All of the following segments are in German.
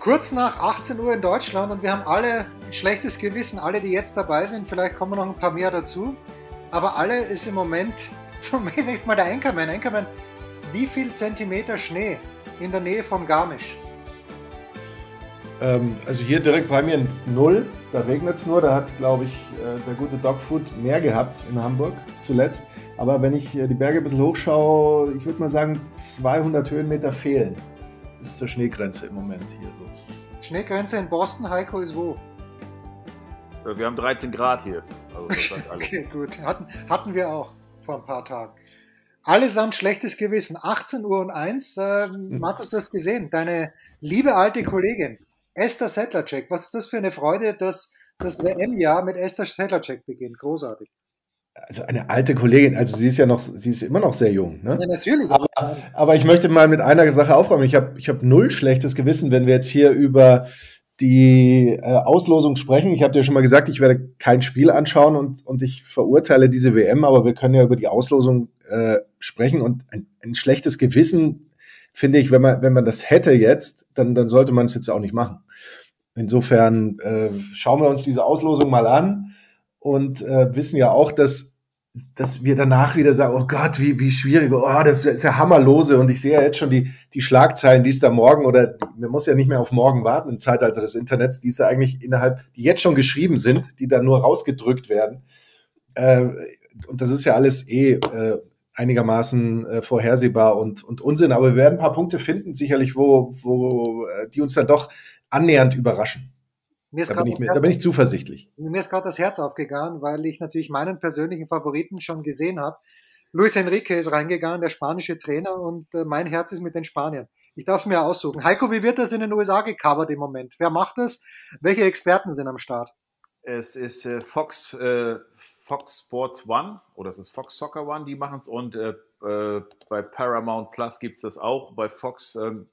Kurz nach 18 Uhr in Deutschland und wir haben alle ein schlechtes Gewissen, alle, die jetzt dabei sind. Vielleicht kommen noch ein paar mehr dazu. Aber alle ist im Moment zunächst mal der Anchorman. Anchorman, wie viel Zentimeter Schnee in der Nähe von Garmisch? Ähm, also hier direkt bei mir null. Da regnet es nur. Da hat, glaube ich, äh, der gute Dogfood mehr gehabt in Hamburg zuletzt. Aber wenn ich äh, die Berge ein bisschen hochschaue, ich würde mal sagen, 200 Höhenmeter fehlen bis zur Schneegrenze im Moment hier so. Schneegrenze in Boston, Heiko ist wo? Wir haben 13 Grad hier. Also okay, gut. Hatten, hatten wir auch vor ein paar Tagen. Allesamt schlechtes Gewissen. 18 Uhr und 1. Äh, Markus, du hast gesehen. Deine liebe alte Kollegin, Esther Settlercheck. Was ist das für eine Freude, dass das WM-Jahr mit Esther Settlercheck beginnt? Großartig also eine alte Kollegin, also sie ist ja noch, sie ist immer noch sehr jung. Ne? Ja, natürlich. Aber, aber ich möchte mal mit einer Sache aufräumen. Ich habe ich hab null schlechtes Gewissen, wenn wir jetzt hier über die äh, Auslosung sprechen. Ich habe dir schon mal gesagt, ich werde kein Spiel anschauen und, und ich verurteile diese WM, aber wir können ja über die Auslosung äh, sprechen und ein, ein schlechtes Gewissen finde ich, wenn man, wenn man das hätte jetzt, dann, dann sollte man es jetzt auch nicht machen. Insofern äh, schauen wir uns diese Auslosung mal an und äh, wissen ja auch, dass dass wir danach wieder sagen, oh Gott, wie, wie schwierig, oh, das ist ja hammerlose und ich sehe ja jetzt schon die, die Schlagzeilen, die es da morgen oder man muss ja nicht mehr auf morgen warten im Zeitalter des Internets, die es ja eigentlich innerhalb, die jetzt schon geschrieben sind, die dann nur rausgedrückt werden. Äh, und das ist ja alles eh äh, einigermaßen äh, vorhersehbar und, und Unsinn, aber wir werden ein paar Punkte finden, sicherlich, wo, wo äh, die uns dann doch annähernd überraschen. Mir ist da, bin ich, da bin ich zuversichtlich. Mir ist gerade das Herz aufgegangen, weil ich natürlich meinen persönlichen Favoriten schon gesehen habe. Luis Enrique ist reingegangen, der spanische Trainer, und äh, mein Herz ist mit den Spaniern. Ich darf mir aussuchen. Heiko, wie wird das in den USA gecovert im Moment? Wer macht das? Welche Experten sind am Start? Es ist äh, Fox, äh, Fox Sports One oder es ist Fox Soccer One, die machen es und äh, äh, bei Paramount Plus gibt es das auch. Bei Fox ähm,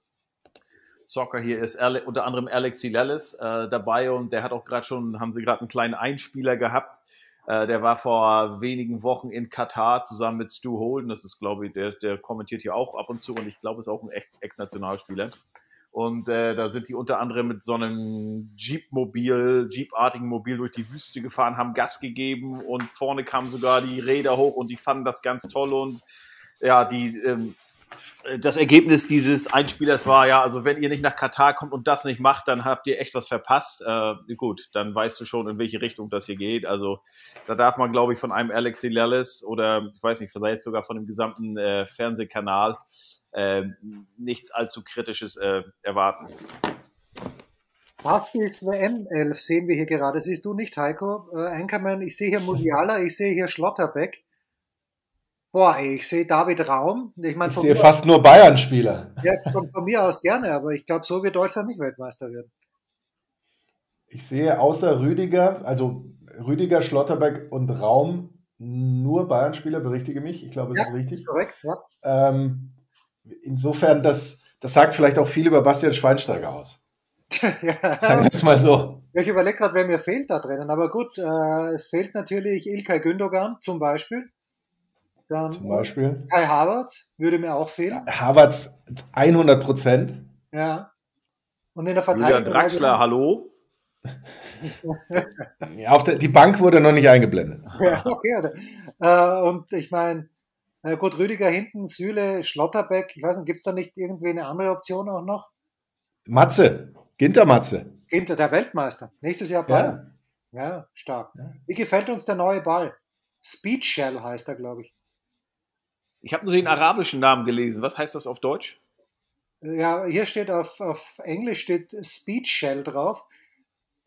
Soccer hier ist Ale unter anderem Alexi Lellis äh, dabei und der hat auch gerade schon, haben sie gerade einen kleinen Einspieler gehabt. Äh, der war vor wenigen Wochen in Katar zusammen mit Stu Holden. Das ist, glaube ich, der, der kommentiert hier auch ab und zu und ich glaube, ist auch ein Ex-Nationalspieler. Und äh, da sind die unter anderem mit so einem Jeep-Mobil, Jeep-artigen Mobil durch die Wüste gefahren, haben Gas gegeben und vorne kamen sogar die Räder hoch und die fanden das ganz toll und ja, die ähm, das Ergebnis dieses Einspielers war ja, also wenn ihr nicht nach Katar kommt und das nicht macht, dann habt ihr echt was verpasst. Äh, gut, dann weißt du schon, in welche Richtung das hier geht. Also da darf man, glaube ich, von einem Alexi Lellis oder ich weiß nicht, vielleicht sogar von dem gesamten äh, Fernsehkanal äh, nichts allzu Kritisches äh, erwarten. Bastis WM 11 sehen wir hier gerade. Siehst du nicht, Heiko? Äh, Anchorman, ich sehe hier Musiala, ich sehe hier Schlotterbeck. Boah, ey, ich sehe David Raum. Ich, mein, ich sehe fast aus, nur Bayern-Spieler. Ja, von, von, mir aus gerne, aber ich glaube, so wird Deutschland nicht Weltmeister werden. Ich sehe außer Rüdiger, also Rüdiger, Schlotterbeck und Raum nur Bayern-Spieler, berichtige mich. Ich glaube, das ja, ist richtig. Ist korrekt, ja. Ähm, insofern, das, das sagt vielleicht auch viel über Bastian Schweinsteiger aus. ja. Sagen wir es mal so. Ich überlege gerade, wer mir fehlt da drinnen. Aber gut, äh, es fehlt natürlich Ilkay Gündogan zum Beispiel. Dann Zum Beispiel? Kai Havertz würde mir auch fehlen. Ja, Havertz 100 Prozent. Ja. Und in der Verteidigung. Julian Draxler, hallo? ja, auch die Bank wurde noch nicht eingeblendet. Ja, okay. Äh, und ich meine, gut, Rüdiger hinten, Süle, Schlotterbeck. Ich weiß nicht, gibt es da nicht irgendwie eine andere Option auch noch? Matze, Ginter Matze. Ginter, der Weltmeister. Nächstes Jahr Ball. Ja, ja stark. Ja. Wie gefällt uns der neue Ball? Speed Shell heißt er, glaube ich. Ich habe nur den arabischen Namen gelesen. Was heißt das auf Deutsch? Ja, hier steht auf, auf Englisch steht Speed Shell drauf.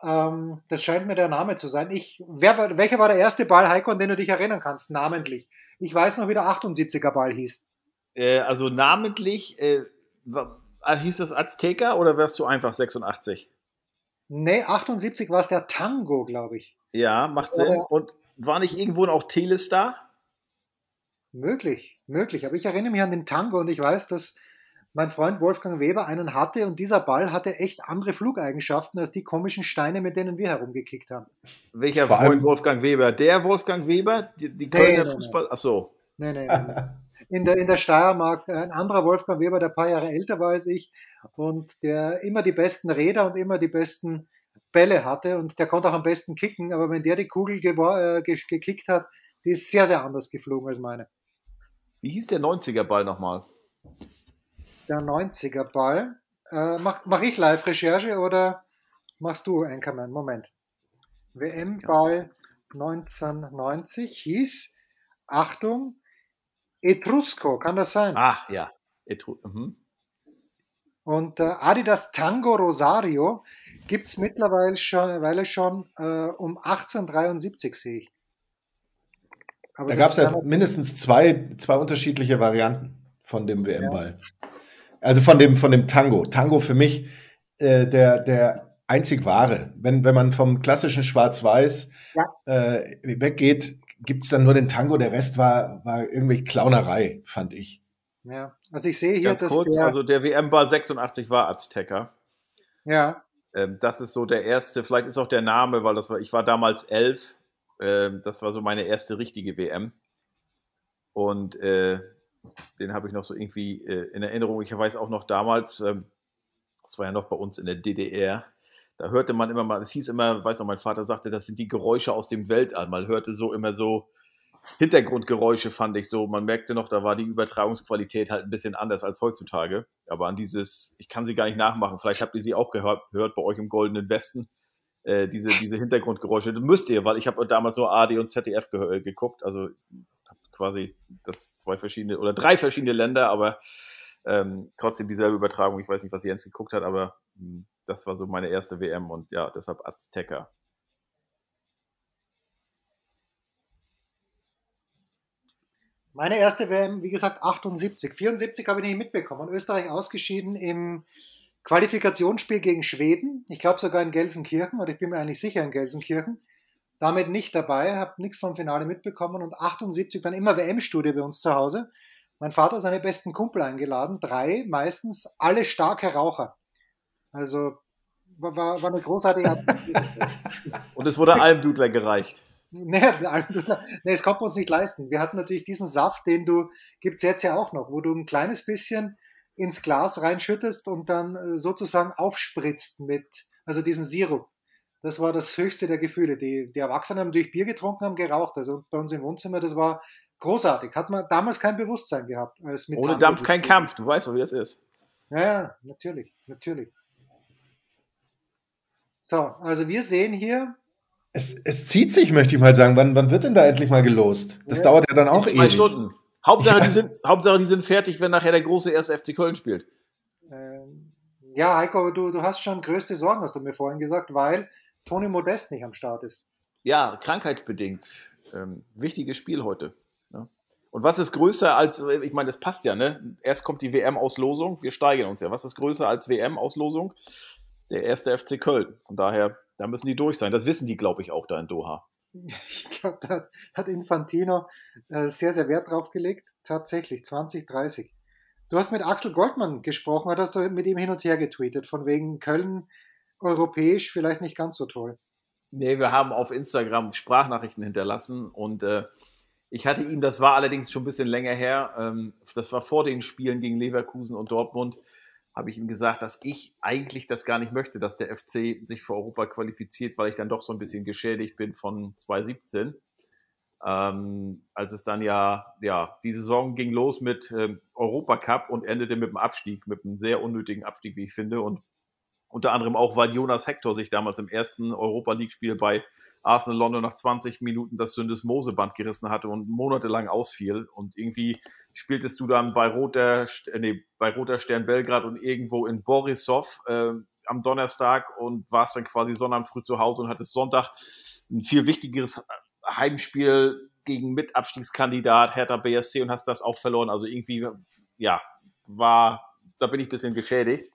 Ähm, das scheint mir der Name zu sein. Ich, wer, welcher war der erste Ball, Heiko, an den du dich erinnern kannst, namentlich? Ich weiß noch, wie der 78er Ball hieß. Äh, also namentlich, äh, ah, hieß das Azteca oder wärst du einfach 86? Nee, 78 war es der Tango, glaube ich. Ja, macht Sinn. Und war nicht irgendwo auch Telestar? Möglich, möglich. Aber ich erinnere mich an den Tango und ich weiß, dass mein Freund Wolfgang Weber einen hatte und dieser Ball hatte echt andere Flugeigenschaften als die komischen Steine, mit denen wir herumgekickt haben. Welcher Vor Freund Wolfgang Weber? Der Wolfgang Weber? Die, die Kölner nee, Fußball? Ach so. Nee, nee, nee. In der, in der Steiermark ein anderer Wolfgang Weber, der ein paar Jahre älter war als ich und der immer die besten Räder und immer die besten Bälle hatte und der konnte auch am besten kicken, aber wenn der die Kugel äh, gekickt hat, die ist sehr, sehr anders geflogen als meine. Wie hieß der 90er Ball nochmal? Der 90er Ball. Äh, mach, mach ich Live-Recherche oder machst du, Anchorman? Moment. WM-Ball 1990 hieß, Achtung, Etrusco, kann das sein? Ah, ja. Etru mhm. Und äh, Adidas Tango Rosario gibt es mittlerweile schon, schon äh, um 1873, sehe ich. Aber da gab es ja mindestens zwei, zwei unterschiedliche Varianten von dem WM-Ball. Ja. Also von dem, von dem Tango. Tango für mich äh, der, der einzig wahre. Wenn, wenn man vom klassischen Schwarz-Weiß ja. äh, weggeht, gibt es dann nur den Tango. Der Rest war, war irgendwie Clownerei, fand ich. Ja, also ich sehe hier, Ganz dass kurz, der, also der WM-Ball 86 war Azteca. Ja. Ähm, das ist so der erste, vielleicht ist auch der Name, weil das war, ich war damals elf. Ähm, das war so meine erste richtige WM. Und äh, den habe ich noch so irgendwie äh, in Erinnerung. Ich weiß auch noch damals, ähm, das war ja noch bei uns in der DDR, da hörte man immer mal, es hieß immer, weiß noch, mein Vater sagte, das sind die Geräusche aus dem Weltall. Man hörte so immer so Hintergrundgeräusche, fand ich so. Man merkte noch, da war die Übertragungsqualität halt ein bisschen anders als heutzutage. Aber an dieses, ich kann sie gar nicht nachmachen. Vielleicht habt ihr sie auch gehört, gehört bei euch im Goldenen Westen. Äh, diese, diese Hintergrundgeräusche. Das müsst ihr, weil ich habe damals nur AD und ZDF ge geguckt. Also quasi das zwei verschiedene oder drei verschiedene Länder, aber ähm, trotzdem dieselbe Übertragung. Ich weiß nicht, was Jens geguckt hat, aber mh, hm, das war so meine erste WM und ja, deshalb Azteca. Meine erste WM, wie gesagt, 78. 74 habe ich nicht mitbekommen. Österreich ausgeschieden im Qualifikationsspiel gegen Schweden. Ich glaube sogar in Gelsenkirchen, oder ich bin mir eigentlich sicher in Gelsenkirchen damit nicht dabei, habe nichts vom Finale mitbekommen und 78 dann immer WM-Studie bei uns zu Hause. Mein Vater hat seine besten Kumpel eingeladen, drei, meistens alle starke Raucher. Also war, war eine großartige Und es wurde Almdudler gereicht. Nee, nee, es konnte man uns nicht leisten. Wir hatten natürlich diesen Saft, den du, gibt's jetzt ja auch noch, wo du ein kleines bisschen ins Glas reinschüttest und dann äh, sozusagen aufspritzt mit, also diesen Sirup das war das höchste der Gefühle. Die, die Erwachsenen haben natürlich Bier getrunken, haben geraucht. Also bei uns im Wohnzimmer, das war großartig. Hat man damals kein Bewusstsein gehabt. Als Ohne Dampf kein Kampf, du weißt doch, wie das ist. Ja, ja, natürlich, natürlich. So, also wir sehen hier. Es, es zieht sich, möchte ich mal sagen. Wann, wann wird denn da endlich mal gelost? Das ja. dauert ja dann auch ewig. Zwei Stunden. Hauptsache, ja. die sind, Hauptsache, die sind fertig, wenn nachher der große erste FC Köln spielt. Ähm, ja, Heiko, du, du hast schon größte Sorgen, hast du mir vorhin gesagt, weil Toni Modest nicht am Start ist. Ja, krankheitsbedingt. Ähm, wichtiges Spiel heute. Ne? Und was ist größer als, ich meine, das passt ja, ne? Erst kommt die WM-Auslosung, wir steigern uns ja. Was ist größer als WM-Auslosung? Der erste FC Köln. Von daher, da müssen die durch sein. Das wissen die, glaube ich, auch da in Doha. Ich glaube, da hat Infantino äh, sehr, sehr Wert drauf gelegt. Tatsächlich, 2030. Du hast mit Axel Goldmann gesprochen, oder hast du mit ihm hin und her getweetet, von wegen Köln europäisch vielleicht nicht ganz so toll. Nee, wir haben auf Instagram Sprachnachrichten hinterlassen und äh, ich hatte ihm, das war allerdings schon ein bisschen länger her, ähm, das war vor den Spielen gegen Leverkusen und Dortmund, habe ich ihm gesagt, dass ich eigentlich das gar nicht möchte, dass der FC sich für Europa qualifiziert, weil ich dann doch so ein bisschen geschädigt bin von 2017. Ähm, als es dann ja, ja, die Saison ging los mit ähm, Europacup und endete mit dem Abstieg, mit einem sehr unnötigen Abstieg, wie ich finde. Und unter anderem auch, weil Jonas Hector sich damals im ersten Europa League-Spiel bei Arsenal London nach 20 Minuten das Syndesmoseband gerissen hatte und monatelang ausfiel. Und irgendwie spieltest du dann bei Roter, äh, nee, bei Roter Stern Belgrad und irgendwo in Borisov äh, am Donnerstag und warst dann quasi Sonntag früh zu Hause und hattest Sonntag ein viel wichtigeres Heimspiel gegen Mitabstiegskandidat Hertha BSC und hast das auch verloren. Also irgendwie, ja, war, da bin ich bisschen geschädigt.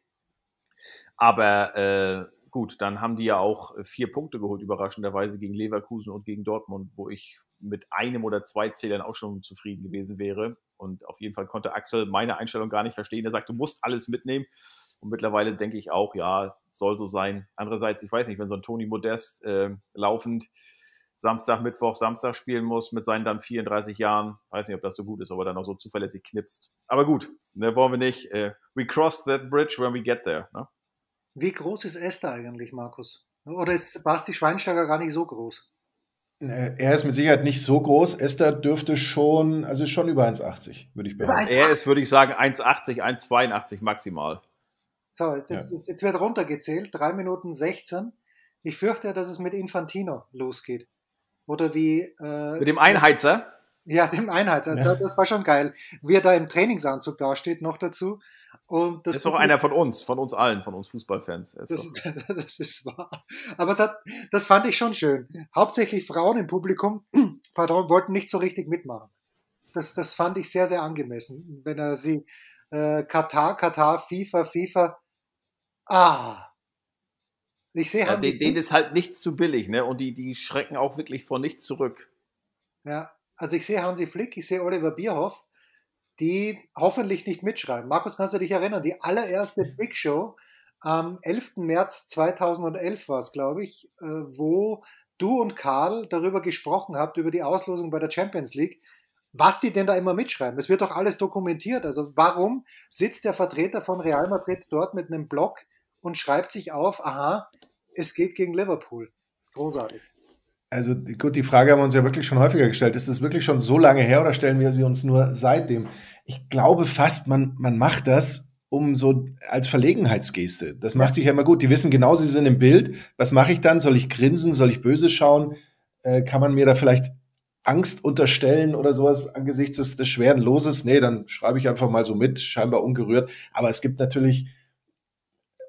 Aber äh, gut, dann haben die ja auch vier Punkte geholt, überraschenderweise gegen Leverkusen und gegen Dortmund, wo ich mit einem oder zwei Zählern auch schon zufrieden gewesen wäre. Und auf jeden Fall konnte Axel meine Einstellung gar nicht verstehen. Er sagt, du musst alles mitnehmen. Und mittlerweile denke ich auch, ja, soll so sein. Andererseits, ich weiß nicht, wenn so ein Toni Modest äh, laufend Samstag, Mittwoch, Samstag spielen muss mit seinen dann 34 Jahren, weiß nicht, ob das so gut ist, ob er dann auch so zuverlässig knipst. Aber gut, ne, wollen wir nicht. Äh, we cross that bridge when we get there. Ne? Wie groß ist Esther eigentlich, Markus? Oder ist Basti Schweinsteiger gar nicht so groß? Äh, er ist mit Sicherheit nicht so groß. Esther dürfte schon, also schon über 1,80, würde ich behaupten. Er ist, würde ich sagen, 1,80, 1,82 maximal. So, jetzt, ja. jetzt, wird runtergezählt, 3 Minuten 16. Ich fürchte, dass es mit Infantino losgeht. Oder wie. Äh, mit dem Einheizer? Ja, dem Einheizer. Ja. Das war schon geil. Wie er da im Trainingsanzug dasteht, noch dazu. Und das ist doch einer von uns, von uns allen, von uns Fußballfans. Das, das, ist wahr. Aber hat, das fand ich schon schön. Hauptsächlich Frauen im Publikum, pardon, wollten nicht so richtig mitmachen. Das, das fand ich sehr, sehr angemessen. Wenn er sie äh, Katar, Katar, FIFA, FIFA. Ah. Ich sehe ja, denen, denen ist halt nichts zu billig, ne? Und die, die schrecken auch wirklich vor nichts zurück. Ja, also ich sehe Hansi Flick, ich sehe Oliver Bierhoff die hoffentlich nicht mitschreiben. Markus, kannst du dich erinnern? Die allererste Big Show am 11. März 2011 war es, glaube ich, äh, wo du und Karl darüber gesprochen habt, über die Auslosung bei der Champions League. Was die denn da immer mitschreiben? Es wird doch alles dokumentiert. Also warum sitzt der Vertreter von Real Madrid dort mit einem Blog und schreibt sich auf, aha, es geht gegen Liverpool. Großartig. Also gut, die Frage haben wir uns ja wirklich schon häufiger gestellt. Ist das wirklich schon so lange her oder stellen wir sie uns nur seitdem? Ich glaube fast, man, man macht das um so als Verlegenheitsgeste. Das macht sich ja immer gut. Die wissen genau, sie sind im Bild. Was mache ich dann? Soll ich grinsen? Soll ich böse schauen? Äh, kann man mir da vielleicht Angst unterstellen oder sowas angesichts des, des schweren Loses? Nee, dann schreibe ich einfach mal so mit, scheinbar ungerührt. Aber es gibt natürlich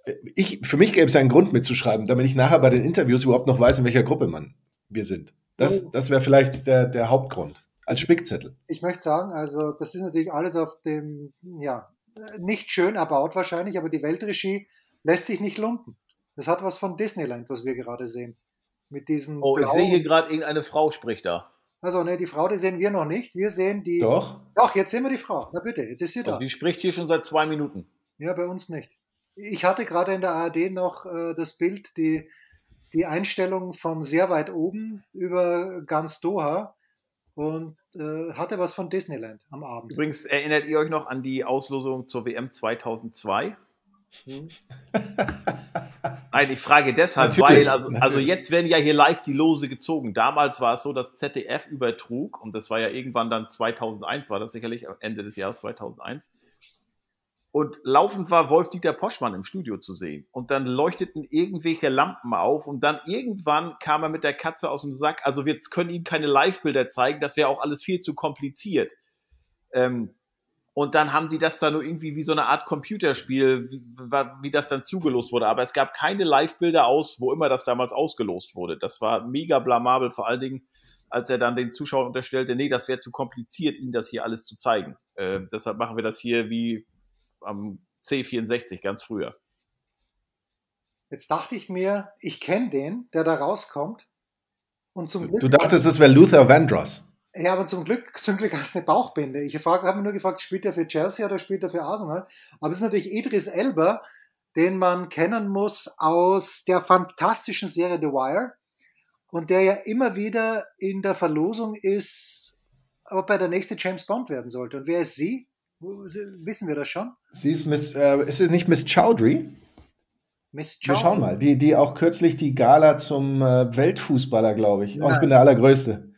äh, ich, für mich gäbe es einen Grund mitzuschreiben, damit ich nachher bei den Interviews überhaupt noch weiß, in welcher Gruppe man wir sind. Das, das wäre vielleicht der, der Hauptgrund. Als Spickzettel. Ich möchte sagen, also das ist natürlich alles auf dem, ja, nicht schön erbaut wahrscheinlich, aber die Weltregie lässt sich nicht lumpen. Das hat was von Disneyland, was wir gerade sehen. Mit diesen. Oh, ich sehe hier gerade irgendeine Frau spricht da. Also, ne, die Frau, die sehen wir noch nicht. Wir sehen die. Doch. Doch, jetzt sehen wir die Frau. Na bitte, jetzt ist sie da. die spricht hier schon seit zwei Minuten. Ja, bei uns nicht. Ich hatte gerade in der ARD noch äh, das Bild, die die Einstellung von sehr weit oben über ganz Doha und äh, hatte was von Disneyland am Abend. Übrigens, erinnert ihr euch noch an die Auslosung zur WM 2002? Hm. Nein, ich frage deshalb, natürlich, weil, also, also jetzt werden ja hier live die Lose gezogen. Damals war es so, dass ZDF übertrug, und das war ja irgendwann dann 2001, war das sicherlich Ende des Jahres 2001, und laufend war Wolf-Dieter Poschmann im Studio zu sehen. Und dann leuchteten irgendwelche Lampen auf. Und dann irgendwann kam er mit der Katze aus dem Sack. Also wir können ihm keine Live-Bilder zeigen. Das wäre auch alles viel zu kompliziert. Ähm, und dann haben die das da nur irgendwie wie so eine Art Computerspiel, wie, wie das dann zugelost wurde. Aber es gab keine Live-Bilder aus, wo immer das damals ausgelost wurde. Das war mega blamabel, vor allen Dingen, als er dann den Zuschauern unterstellte, nee, das wäre zu kompliziert, ihnen das hier alles zu zeigen. Äh, deshalb machen wir das hier wie am C64 ganz früher. Jetzt dachte ich mir, ich kenne den, der da rauskommt. Und zum du, Glück, du dachtest, das wäre Luther Vandross. Ja, aber zum Glück, zum Glück hast du eine Bauchbinde. Ich habe mir nur gefragt, spielt er für Chelsea oder spielt er für Arsenal? Aber es ist natürlich Idris Elba, den man kennen muss aus der fantastischen Serie The Wire und der ja immer wieder in der Verlosung ist, ob er der nächste James Bond werden sollte. Und wer ist sie? Wissen wir das schon? Sie ist Miss, äh, ist es nicht Miss Chowdhury? Miss Chowdhury. Wir schauen mal, die, die auch kürzlich die Gala zum äh, Weltfußballer, glaube ich. Oh, ich bin der Allergrößte.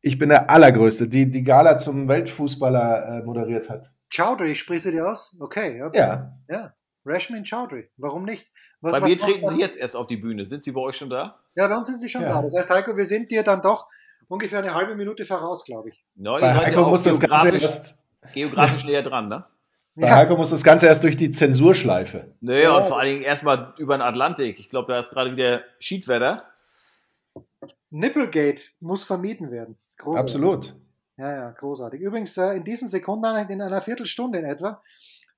Ich bin der Allergrößte, die die Gala zum Weltfußballer äh, moderiert hat. Chowdhury, sprichst du dir aus? Okay. okay. Ja. Ja. Rashmin Chowdhury. Warum nicht? Was, bei mir treten Sie jetzt erst auf die Bühne. Sind Sie bei euch schon da? Ja, bei uns sind Sie schon ja. da. Das heißt, Heiko, wir sind dir dann doch ungefähr eine halbe Minute voraus, glaube ich. No, bei Heiko muss das Ganze erst geografisch näher dran, ne? Bei ja. Heiko muss das Ganze erst durch die Zensurschleife. Naja, und vor allen Dingen erstmal über den Atlantik. Ich glaube, da ist gerade wieder Schiedwetter. Nipplegate muss vermieden werden. Großartig. Absolut. Ja, ja, großartig. Übrigens, äh, in diesen Sekunden, in einer Viertelstunde in etwa,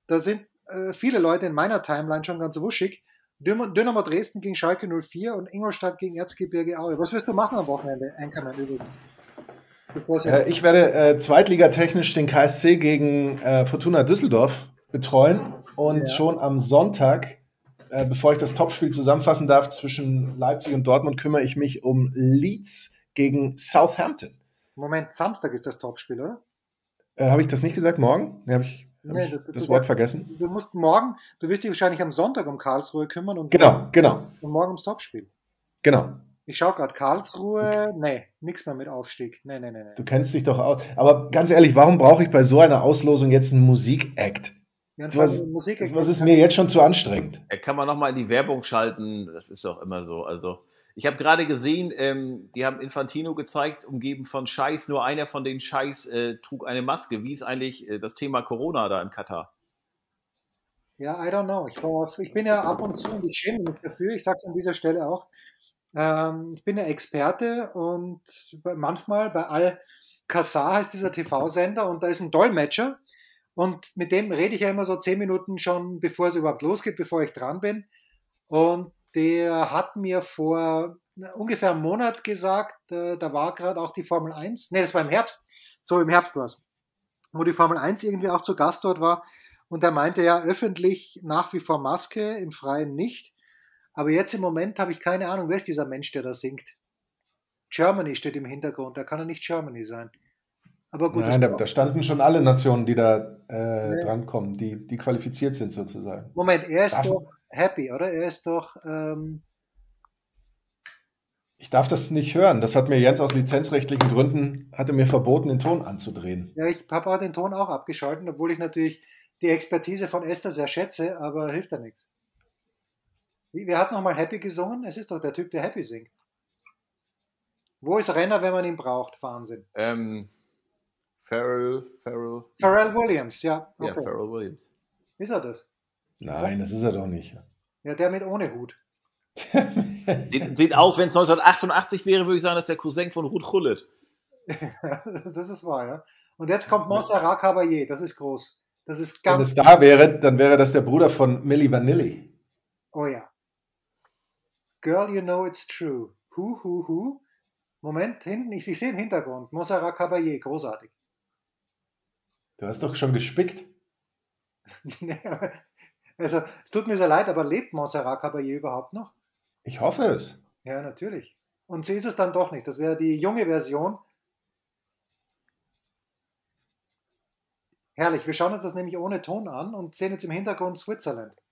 da sind äh, viele Leute in meiner Timeline schon ganz wuschig, Dynamo Dresden gegen Schalke 04 und Ingolstadt gegen Erzgebirge Aue. Was wirst du machen am Wochenende, Einkommen übrigens? Äh, ich werde äh, zweitligatechnisch den KSC gegen äh, Fortuna Düsseldorf betreuen und ja. schon am Sonntag, äh, bevor ich das Topspiel zusammenfassen darf zwischen Leipzig und Dortmund, kümmere ich mich um Leeds gegen Southampton. Moment, Samstag ist das Topspiel, oder? Äh, habe ich das nicht gesagt? Morgen? Nee, habe ich, hab nee, ich du, das du, Wort vergessen? Du musst morgen, du wirst dich wahrscheinlich am Sonntag um Karlsruhe kümmern und genau, genau. Und morgen ums Topspiel. Genau. Ich schaue gerade Karlsruhe, nee, nichts mehr mit Aufstieg. Nee, nee, nee, nee. Du kennst dich doch aus. Aber ganz ehrlich, warum brauche ich bei so einer Auslosung jetzt einen Musik-Act? Ja, was, Musik was ist mir jetzt schon zu anstrengend? Kann man nochmal in die Werbung schalten, das ist doch immer so. Also, ich habe gerade gesehen, ähm, die haben Infantino gezeigt, umgeben von Scheiß. Nur einer von den Scheiß äh, trug eine Maske. Wie ist eigentlich äh, das Thema Corona da in Katar? Ja, I don't know. Ich, war, ich bin ja ab und zu und ich schäme mich dafür. Ich sage es an dieser Stelle auch. Ähm, ich bin ja Experte und manchmal bei Al Kassar heißt dieser TV-Sender und da ist ein Dolmetscher und mit dem rede ich ja immer so zehn Minuten schon, bevor es überhaupt losgeht, bevor ich dran bin. Und der hat mir vor ungefähr einem Monat gesagt, äh, da war gerade auch die Formel 1, nee, das war im Herbst, so im Herbst war es, wo die Formel 1 irgendwie auch zu Gast dort war. Und er meinte ja öffentlich nach wie vor Maske, im Freien nicht. Aber jetzt im Moment habe ich keine Ahnung, wer ist dieser Mensch, der da singt. Germany steht im Hintergrund, da kann er nicht Germany sein. Aber gut. Nein, da, da, standen schon alle Nationen, die da äh, nee. drankommen, die, die qualifiziert sind sozusagen. Moment, er ist Darf doch happy, oder? Er ist doch. Ähm ich darf das nicht hören. Das hat mir Jens aus lizenzrechtlichen Gründen hatte mir verboten, den Ton anzudrehen. Ja, ich habe den Ton auch abgeschaltet, obwohl ich natürlich die Expertise von Esther sehr schätze, aber hilft da nichts. Wer hat nochmal Happy gesungen? Es ist doch der Typ, der Happy singt. Wo ist Renner, wenn man ihn braucht? Wahnsinn. Ähm, Pharrell, Pharrell. Pharrell Williams, ja. Okay. Ja, Pharrell Williams. Ist er das? Nein, das ist er doch nicht. Ja, der mit ohne Hut. sieht, sieht aus, wenn es 1988 wäre, würde ich sagen, dass der Cousin von Ruth Gullit. das ist wahr, ja. Und jetzt kommt Montserrat Caballé, das ist groß. Das ist ganz. Wenn es da wäre, dann wäre das der Bruder von Milli Vanilli. Oh ja. Girl, you know it's true. Hu, hu, hu. Moment, hinten, ich, ich sehe im Hintergrund. Montserrat Caballé, großartig. Du hast doch schon gespickt. also, es tut mir sehr leid, aber lebt Montserrat Caballé überhaupt noch? Ich hoffe es. Ja, natürlich. Und sie ist es dann doch nicht. Das wäre die junge Version. Herrlich, wir schauen uns das nämlich ohne Ton an und sehen jetzt im Hintergrund Switzerland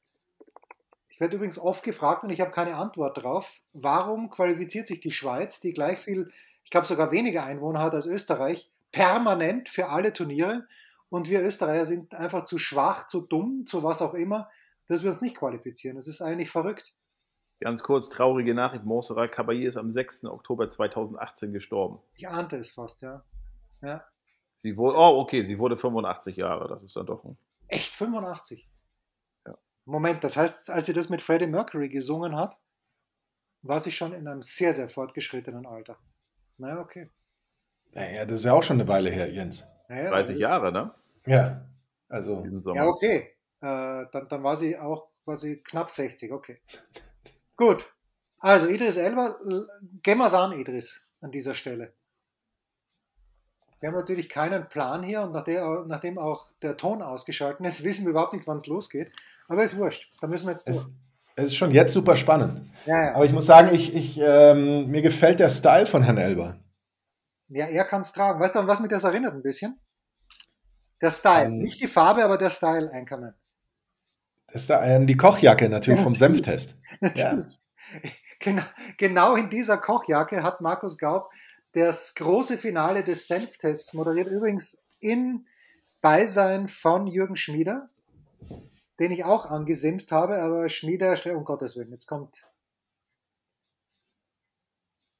werde übrigens oft gefragt und ich habe keine Antwort drauf. Warum qualifiziert sich die Schweiz, die gleich viel, ich glaube sogar weniger Einwohner hat als Österreich, permanent für alle Turniere und wir Österreicher sind einfach zu schwach, zu dumm, zu was auch immer, dass wir uns nicht qualifizieren. Das ist eigentlich verrückt. Ganz kurz, traurige Nachricht, Montserrat Caballé ist am 6. Oktober 2018 gestorben. Ich ahnte es fast, ja. ja. Sie wurde, oh, okay, sie wurde 85 Jahre, das ist dann doch ein... Echt, 85? Moment, das heißt, als sie das mit Freddie Mercury gesungen hat, war sie schon in einem sehr, sehr fortgeschrittenen Alter. Na, okay. Naja, das ist ja auch schon eine Weile her, Jens. Naja, 30 Jahre, ne? Ja, also. Ja, okay. Äh, dann, dann war sie auch quasi knapp 60, okay. Gut. Also, Idris Elba, gehen wir an, Idris, an dieser Stelle. Wir haben natürlich keinen Plan hier und nachdem auch der Ton ausgeschaltet ist, wissen wir überhaupt nicht, wann es losgeht. Aber ist wurscht. Da müssen wir jetzt durch. Es, es ist schon jetzt super spannend. Ja, ja. Aber ich muss sagen, ich, ich, ähm, mir gefällt der Style von Herrn Elber. Ja, er kann es tragen. Weißt du, an was mich das erinnert ein bisschen? Der Style. Um, Nicht die Farbe, aber der Style, Einkommen. Das da, ähm, die Kochjacke natürlich ja, vom Senftest. Ja. Genau, genau in dieser Kochjacke hat Markus Gaub das große Finale des Senftests moderiert. Übrigens in Beisein von Jürgen Schmieder den ich auch angesimst habe, aber Schmieder, um Gottes Willen, jetzt kommt.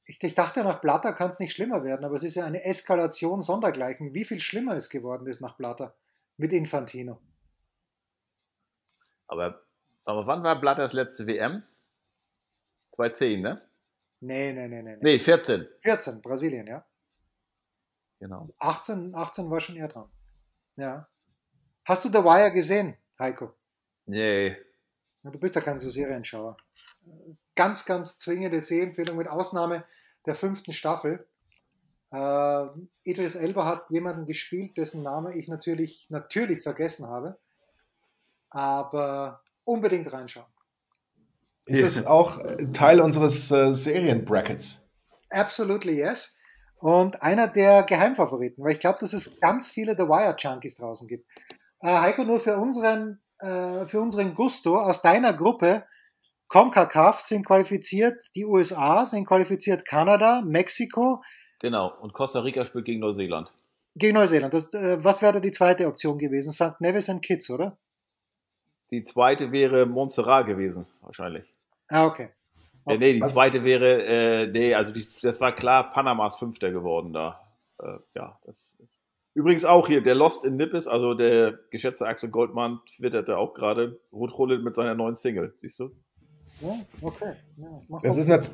Ich, ich dachte, nach Blatter kann es nicht schlimmer werden, aber es ist ja eine Eskalation sondergleichen. Wie viel schlimmer es geworden ist nach Blatter mit Infantino. Aber, aber wann war Blatters letzte WM? 2010, ne? Nee, nee, nee, nee. Nee, 14. 14, Brasilien, ja. Genau. 18, 18 war schon eher dran. Ja. Hast du The Wire gesehen, Heiko? Nee. Du bist ja kein so Serienschauer. Ganz, ganz zwingende Sehempfehlung mit Ausnahme der fünften Staffel. Äh, Idris Elba hat jemanden gespielt, dessen Name ich natürlich, natürlich vergessen habe. Aber unbedingt reinschauen. Ist es auch Teil unseres äh, Serienbrackets? Absolutely yes. Und einer der Geheimfavoriten, weil ich glaube, dass es ganz viele The Wire Junkies draußen gibt. Äh, Heiko, nur für unseren, äh, für unseren Gusto aus deiner Gruppe, CONCACAF sind qualifiziert, die USA sind qualifiziert, Kanada, Mexiko. Genau, und Costa Rica spielt gegen Neuseeland. Gegen Neuseeland. Das, äh, was wäre die zweite Option gewesen? St. Nevis and Kitts, oder? Die zweite wäre Montserrat gewesen, wahrscheinlich. Ah, okay. Äh, nee, die Was? zweite wäre, äh, nee, also die, das war klar, Panamas Fünfter geworden da. Äh, ja, das. Übrigens auch hier, der Lost in Nippes, also der geschätzte Axel Goldmann twitterte auch gerade, Ruth mit seiner neuen Single, siehst du? Ja, okay. Ja, das, das ist nicht,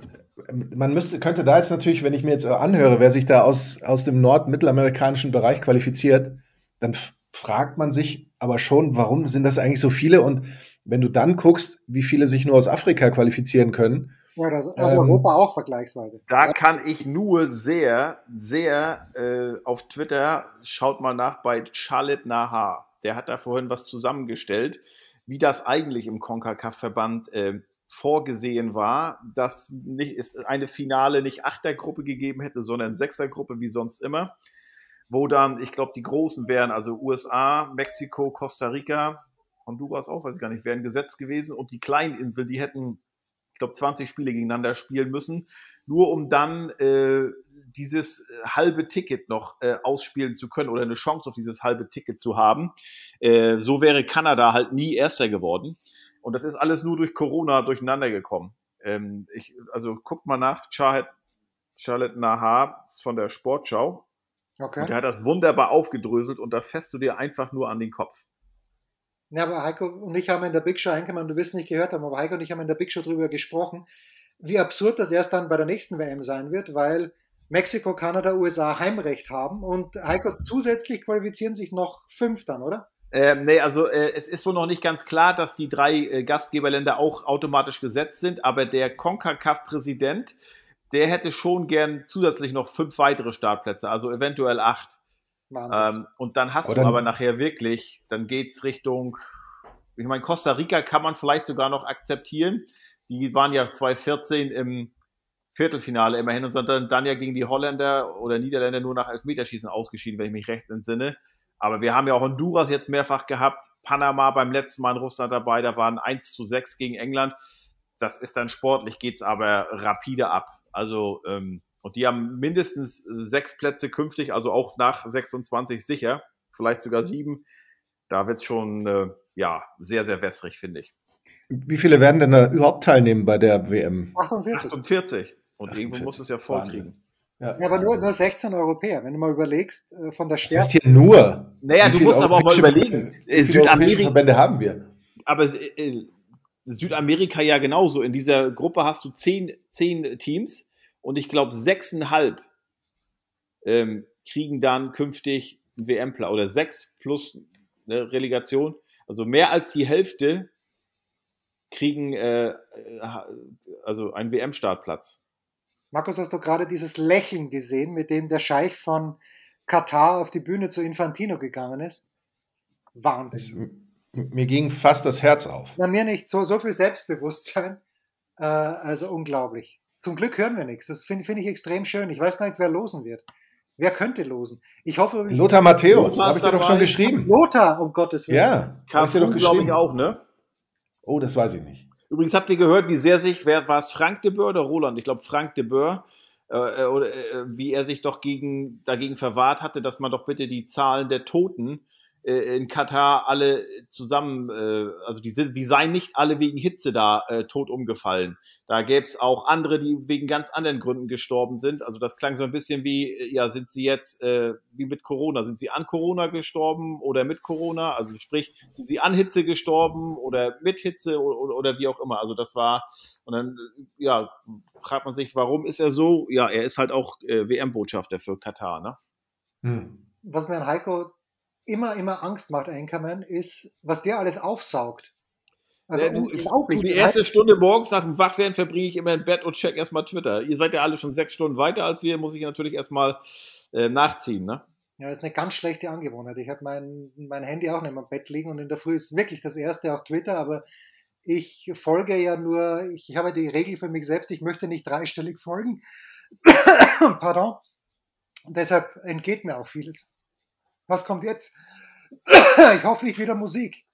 man müsste, könnte da jetzt natürlich, wenn ich mir jetzt anhöre, wer sich da aus, aus dem nord-mittelamerikanischen Bereich qualifiziert, dann fragt man sich aber schon, warum sind das eigentlich so viele? Und wenn du dann guckst, wie viele sich nur aus Afrika qualifizieren können, ja, das, also ähm, Europa auch vergleichsweise. Da kann ich nur sehr, sehr äh, auf Twitter, schaut mal nach bei Charlotte Nahar. Der hat da vorhin was zusammengestellt, wie das eigentlich im CONCACAF-Verband äh, vorgesehen war, dass nicht, es eine Finale nicht Achtergruppe gegeben hätte, sondern Sechsergruppe wie sonst immer, wo dann, ich glaube, die Großen wären, also USA, Mexiko, Costa Rica, Honduras auch, weiß ich gar nicht, wären gesetzt gewesen und die kleinen Inseln, die hätten ich glaube, 20 Spiele gegeneinander spielen müssen, nur um dann äh, dieses äh, halbe Ticket noch äh, ausspielen zu können oder eine Chance auf dieses halbe Ticket zu haben. Äh, so wäre Kanada halt nie Erster geworden. Und das ist alles nur durch Corona durcheinander gekommen. Ähm, ich, also guckt mal nach, Charlotte, Charlotte Nahar von der Sportschau. Okay. Und der hat das wunderbar aufgedröselt und da fässt du dir einfach nur an den Kopf. Ja, aber Heiko und ich haben in der Big Show eingekommen, du wirst es nicht gehört haben, aber Heiko und ich haben in der Big Show darüber gesprochen, wie absurd das erst dann bei der nächsten WM sein wird, weil Mexiko, Kanada, USA Heimrecht haben und Heiko zusätzlich qualifizieren sich noch fünf dann, oder? Ähm, nee, also äh, es ist wohl noch nicht ganz klar, dass die drei äh, Gastgeberländer auch automatisch gesetzt sind, aber der CONCACAF-Präsident, der hätte schon gern zusätzlich noch fünf weitere Startplätze, also eventuell acht. Ähm, und dann hast Oder du aber nachher wirklich, dann geht's Richtung, ich meine, Costa Rica kann man vielleicht sogar noch akzeptieren. Die waren ja 2014 im Viertelfinale immerhin und sind dann, dann ja gegen die Holländer oder Niederländer nur nach Elfmeterschießen ausgeschieden, wenn ich mich recht entsinne. Aber wir haben ja auch Honduras jetzt mehrfach gehabt, Panama beim letzten Mal in Russland dabei, da waren 1 zu 6 gegen England. Das ist dann sportlich, geht's aber rapide ab. Also ähm, und die haben mindestens sechs Plätze künftig, also auch nach 26 sicher, vielleicht sogar sieben. Da wird's schon äh, ja sehr, sehr wässrig, finde ich. Wie viele werden denn da überhaupt teilnehmen bei der WM? 48. 48. Und 48. irgendwo muss es ja vorkriegen. Ja. ja. aber nur, nur 16 Europäer, wenn du mal überlegst, äh, von der Stärke. Das heißt hier nur. Naja, du musst aber auch mal überlegen. Südamerika. Verbände haben wir. Aber äh, Südamerika ja genauso. In dieser Gruppe hast du zehn, zehn Teams und ich glaube sechseinhalb ähm, kriegen dann künftig einen WM-Platz oder sechs plus eine Relegation. Also mehr als die Hälfte kriegen äh, äh also einen WM-Startplatz. Markus, hast du gerade dieses Lächeln gesehen, mit dem der Scheich von Katar auf die Bühne zu Infantino gegangen ist? Wahnsinn. Es, mir ging fast das Herz auf. Na, mir nicht. So, so viel Selbstbewusstsein. Äh, also unglaublich. Zum Glück hören wir nichts. Das finde find ich extrem schön. Ich weiß gar nicht, wer losen wird. Wer könnte losen? Ich hoffe. Lothar Matthäus, habe ich dir doch schon geschrieben. Lothar, um Gottes Willen. Ja, doch glaube ich auch, ne? Oh, das weiß ich nicht. Übrigens habt ihr gehört, wie sehr sich, wer war es, Frank de Boer oder Roland? Ich glaube Frank de Boer, äh, äh, oder äh, wie er sich doch gegen, dagegen verwahrt hatte, dass man doch bitte die Zahlen der Toten äh, in Katar alle zusammen, äh, also die, sind, die seien nicht alle wegen Hitze da äh, tot umgefallen. Da gäbe es auch andere, die wegen ganz anderen Gründen gestorben sind. Also das klang so ein bisschen wie, äh, ja, sind sie jetzt äh, wie mit Corona? Sind sie an Corona gestorben oder mit Corona? Also sprich, sind sie an Hitze gestorben oder mit Hitze oder, oder wie auch immer? Also das war, und dann, ja, fragt man sich, warum ist er so? Ja, er ist halt auch äh, WM-Botschafter für Katar, ne? Hm. Was mir an Heiko immer, immer Angst macht, Anchorman, ist, was der alles aufsaugt. Also ja, du, du, die erste Stunde morgens nach dem Wachwerden verbringe ich immer im Bett und check erstmal Twitter. Ihr seid ja alle schon sechs Stunden weiter als wir, muss ich natürlich erstmal äh, nachziehen, ne? Ja, das ist eine ganz schlechte Angewohnheit. Ich habe mein, mein Handy auch nicht mehr im Bett liegen und in der Früh ist wirklich das erste auch Twitter, aber ich folge ja nur, ich, ich habe die Regel für mich selbst, ich möchte nicht dreistellig folgen. Pardon. deshalb entgeht mir auch vieles. Was kommt jetzt? ich hoffe nicht wieder Musik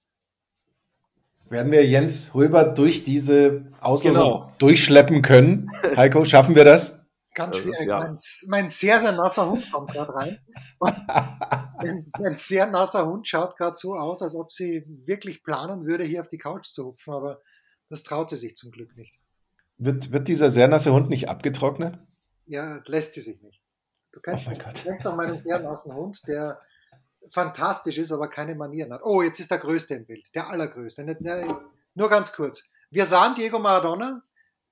werden wir Jens Röber durch diese Auslosung genau. durchschleppen können. Heiko, schaffen wir das? Ganz schwierig. Ja. Mein, mein, sehr, sehr nasser Hund kommt gerade rein. mein, mein, sehr nasser Hund schaut gerade so aus, als ob sie wirklich planen würde, hier auf die Couch zu hupfen, aber das traut sie sich zum Glück nicht. Wird, wird dieser sehr nasse Hund nicht abgetrocknet? Ja, lässt sie sich nicht. Du kennst, oh mein Gott. kennst doch meinen sehr nassen Hund, der fantastisch ist, aber keine Manieren hat. Oh, jetzt ist der Größte im Bild, der Allergrößte. Nur ganz kurz. Wir sahen Diego Maradona,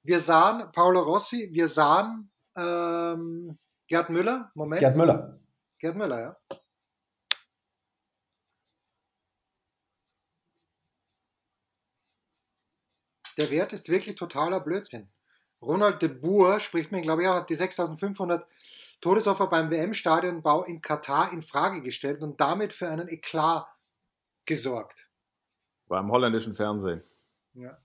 wir sahen Paolo Rossi, wir sahen ähm, Gerd Müller. Moment. Gerd Müller. Gerd Müller, ja. Der Wert ist wirklich totaler Blödsinn. Ronald de Boer spricht mir, glaube ich, auch, hat die 6500 Todesopfer beim WM-Stadionbau in Katar in Frage gestellt und damit für einen Eklat gesorgt. Beim holländischen Fernsehen. Ja.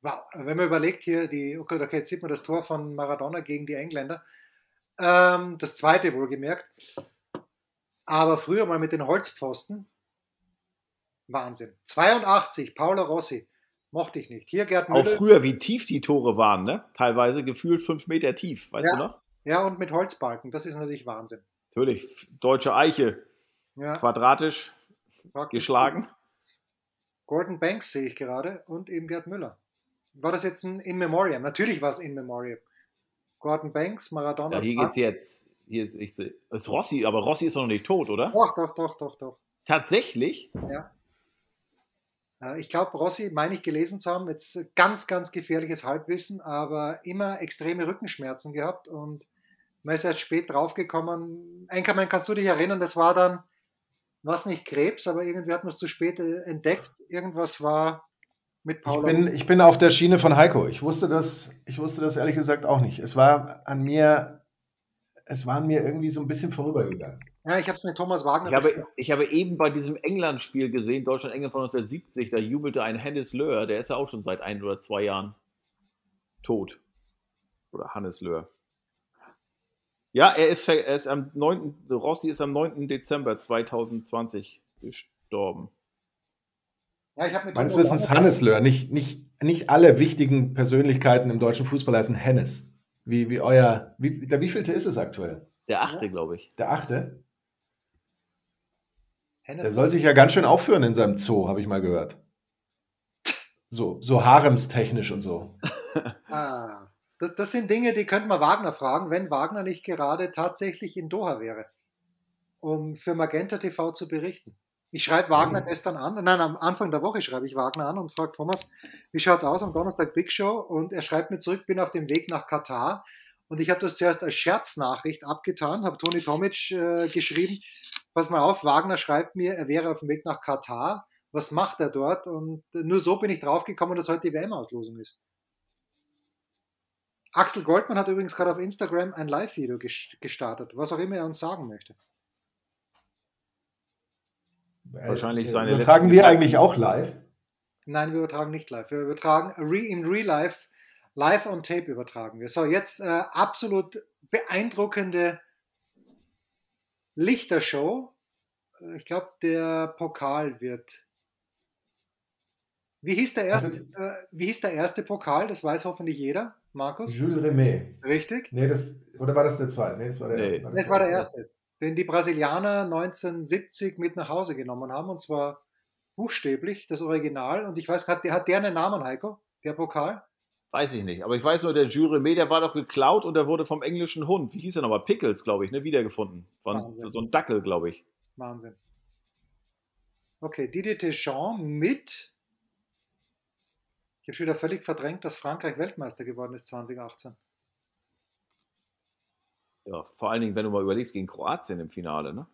Wow. Wenn man überlegt hier, die, okay, okay, jetzt sieht man das Tor von Maradona gegen die Engländer. Ähm, das zweite wohlgemerkt. Aber früher mal mit den Holzpfosten. Wahnsinn. 82, Paolo Rossi. Mochte ich nicht. Hier Gerd Müller. Auch früher, wie tief die Tore waren, ne? Teilweise gefühlt fünf Meter tief, weißt ja. du noch? Ja, und mit Holzbalken, das ist natürlich Wahnsinn. Natürlich, deutsche Eiche. Ja. Quadratisch Praktisch geschlagen. Gordon Banks sehe ich gerade und eben Gerd Müller. War das jetzt ein In Memoriam? Natürlich war es In Memoriam. Gordon Banks, Maradona. Ja, hier 20. geht's jetzt. Hier ist, ich sehe, ist Rossi, aber Rossi ist noch nicht tot, oder? Doch, doch, doch, doch, doch. Tatsächlich? Ja. Äh, ich glaube, Rossi, meine ich gelesen zu haben, jetzt ganz, ganz gefährliches Halbwissen, aber immer extreme Rückenschmerzen gehabt und man ist erst spät draufgekommen. Enkermann, kannst du dich erinnern, das war dann, was nicht Krebs, aber irgendwie hat man es zu spät äh, entdeckt. Irgendwas war mit Paula. Ich bin, ich bin auf der Schiene von Heiko. Ich wusste das, ich wusste das ehrlich gesagt auch nicht. Es war an mir, es war an mir irgendwie so ein bisschen vorübergegangen. Ja, ich habe es mit Thomas Wagner. Ich habe, ich habe eben bei diesem England-Spiel gesehen, Deutschland-England von 1970, da jubelte ein Hennes Löhr, der ist ja auch schon seit ein oder zwei Jahren tot. Oder Hannes Löhr. Ja, er ist, er ist am 9. Rossi ist am 9. Dezember 2020 gestorben. Ja, ich mit Meines Wissens Hannes Löhr. Nicht, nicht, nicht alle wichtigen Persönlichkeiten im deutschen Fußball heißen Hennes. Wie, wie euer, wie, der wievielte ist es aktuell? Der achte, glaube ich. Der achte? Der soll sich ja ganz schön aufführen in seinem Zoo, habe ich mal gehört. So, so haremstechnisch und so. ah, das, das sind Dinge, die könnte man Wagner fragen, wenn Wagner nicht gerade tatsächlich in Doha wäre, um für Magenta TV zu berichten. Ich schreibe Wagner gestern an, nein, am Anfang der Woche schreibe ich Wagner an und frage Thomas, wie schaut's aus am Donnerstag Big Show? Und er schreibt mir zurück, bin auf dem Weg nach Katar und ich habe das zuerst als Scherznachricht abgetan, habe Toni Tomic äh, geschrieben, pass mal auf, Wagner schreibt mir, er wäre auf dem Weg nach Katar. Was macht er dort? Und nur so bin ich draufgekommen, dass heute die WM-Auslosung ist. Axel Goldmann hat übrigens gerade auf Instagram ein Live-Video gestartet, was auch immer er uns sagen möchte. Wahrscheinlich seine Übertragen wir eigentlich auch live? Nein, wir übertragen nicht live. Wir übertragen in Real Life live on tape übertragen wir. So, jetzt äh, absolut beeindruckende Lichtershow. Äh, ich glaube, der Pokal wird. Wie hieß, der erste, äh, wie hieß der erste Pokal? Das weiß hoffentlich jeder, Markus. Jules Rimet. Richtig? Nee, das, oder war das der zweite? Nee, das war der, nee. war das, das war der erste. Den die Brasilianer 1970 mit nach Hause genommen haben, und zwar buchstäblich, das Original. Und ich weiß, hat der, hat der einen Namen, Heiko? Der Pokal? Weiß ich nicht. Aber ich weiß nur, der Jury der war doch geklaut und der wurde vom englischen Hund, wie hieß er nochmal? Pickles, glaube ich, ne, wiedergefunden. Von so ein Dackel, glaube ich. Wahnsinn. Okay, Didier Deschamps mit. Ich habe schon wieder völlig verdrängt, dass Frankreich Weltmeister geworden ist 2018. Ja, vor allen Dingen, wenn du mal überlegst, gegen Kroatien im Finale, ne?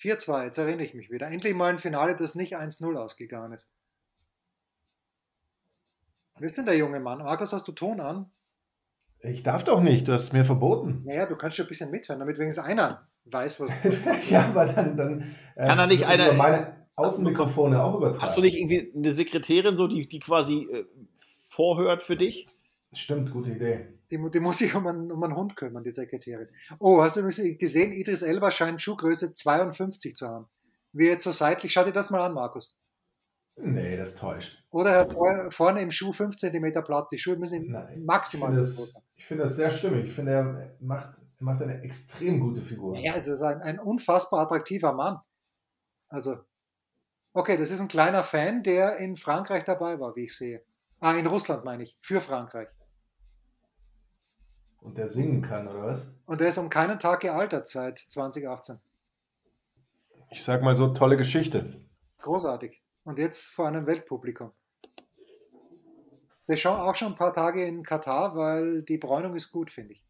4-2, jetzt erinnere ich mich wieder. Endlich mal ein Finale, das nicht 1-0 ausgegangen ist. Wer ist denn der junge Mann? Markus, hast du Ton an? Ich darf doch nicht, du hast es mir verboten. Naja, du kannst schon ein bisschen mithören, damit wenigstens einer weiß, was. ja, aber dann. dann äh, Kann er nicht einer. Meine Außenmikrofone auch übertragen. Hast du nicht irgendwie eine Sekretärin, so, die, die quasi äh, vorhört für dich? Stimmt, gute Idee. Die, die muss sich um einen, um einen Hund kümmern, die Sekretärin. Oh, hast du gesehen, Idris Elba scheint Schuhgröße 52 zu haben. Wie jetzt so seitlich, schau dir das mal an, Markus. Nee, das täuscht. Oder er hat vorne im Schuh 5 cm Platz. Die Schuhe müssen Nein, maximal ich finde, das, ich finde das sehr stimmig. Ich finde, er macht, er macht eine extrem gute Figur. Ja, also ist ein, ein unfassbar attraktiver Mann. Also, okay, das ist ein kleiner Fan, der in Frankreich dabei war, wie ich sehe. Ah, in Russland meine ich, für Frankreich. Und der singen kann, oder was? Und der ist um keinen Tag gealtert seit 2018. Ich sag mal so, tolle Geschichte. Großartig. Und jetzt vor einem Weltpublikum. Wir schauen auch schon ein paar Tage in Katar, weil die Bräunung ist gut, finde ich.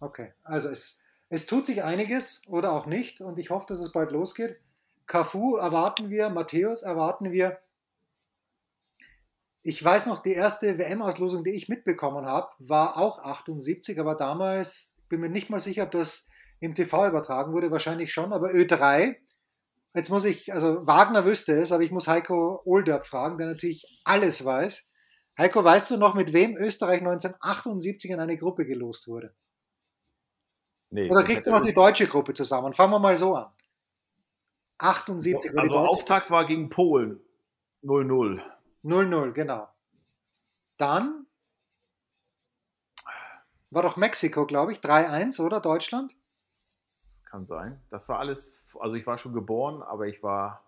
Okay, also es, es tut sich einiges oder auch nicht und ich hoffe, dass es bald losgeht. Cafu erwarten wir, Matthäus erwarten wir. Ich weiß noch, die erste WM-Auslosung, die ich mitbekommen habe, war auch 78, aber damals bin mir nicht mal sicher, ob das im TV übertragen wurde, wahrscheinlich schon, aber Ö3. Jetzt muss ich, also Wagner wüsste es, aber ich muss Heiko Olderb fragen, der natürlich alles weiß. Heiko, weißt du noch, mit wem Österreich 1978 in eine Gruppe gelost wurde? Nee, Oder kriegst du noch die deutsche Gruppe zusammen? Fangen wir mal so an. 78. Also Auftakt war gegen Polen. 0-0. 0-0, genau. Dann war doch Mexiko, glaube ich, 3-1, oder Deutschland? Kann sein. Das war alles, also ich war schon geboren, aber ich war,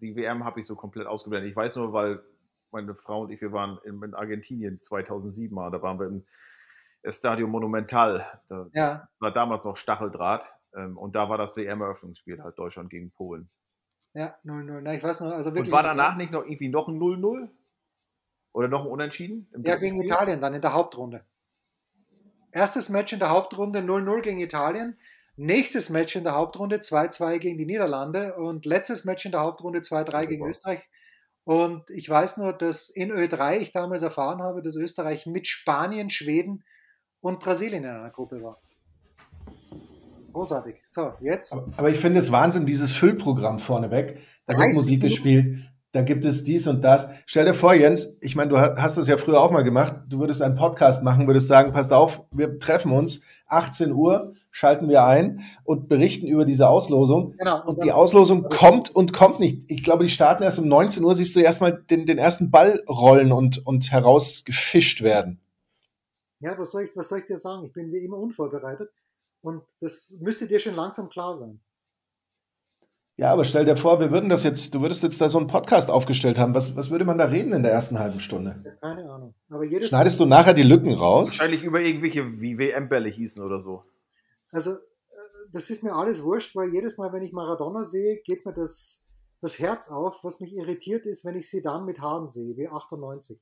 die WM habe ich so komplett ausgeblendet. Ich weiß nur, weil meine Frau und ich, wir waren in, in Argentinien 2007 mal, da waren wir im Estadio Monumental. Da ja. war damals noch Stacheldraht. Ähm, und da war das WM-Eröffnungsspiel halt Deutschland gegen Polen. Ja, 0-0. Na, ich weiß noch, also wirklich. Und war danach nicht noch irgendwie noch ein 0-0? Oder noch ein Unentschieden? Ja, gegen Spiel? Italien dann in der Hauptrunde. Erstes Match in der Hauptrunde 0-0 gegen Italien. Nächstes Match in der Hauptrunde 2-2 gegen die Niederlande und letztes Match in der Hauptrunde 2-3 gegen Österreich. Und ich weiß nur, dass in Ö3 ich damals erfahren habe, dass Österreich mit Spanien, Schweden und Brasilien in einer Gruppe war. Großartig. So, jetzt. Aber, aber ich finde es Wahnsinn, dieses Füllprogramm vorneweg. Da wird Musik gespielt, da gibt es dies und das. Stell dir vor, Jens, ich meine, du hast das ja früher auch mal gemacht. Du würdest einen Podcast machen, würdest sagen, passt auf, wir treffen uns 18 Uhr, schalten wir ein und berichten über diese Auslosung. Genau. Und die Auslosung kommt und kommt nicht. Ich glaube, die starten erst um 19 Uhr, siehst du erstmal den, den ersten Ball rollen und, und herausgefischt werden. Ja, was soll, ich, was soll ich dir sagen? Ich bin wie immer unvorbereitet und das müsste dir schon langsam klar sein. Ja, aber stell dir vor, wir würden das jetzt, du würdest jetzt da so einen Podcast aufgestellt haben. Was, was würde man da reden in der ersten halben Stunde? Keine Ahnung. Schneidest du nachher die Lücken raus? Wahrscheinlich über irgendwelche, wie WM-Bälle hießen oder so. Also, äh, das ist mir alles wurscht, weil jedes Mal, wenn ich Maradona sehe, geht mir das, das Herz auf. Was mich irritiert ist, wenn ich sie dann mit Haaren sehe, wie 98.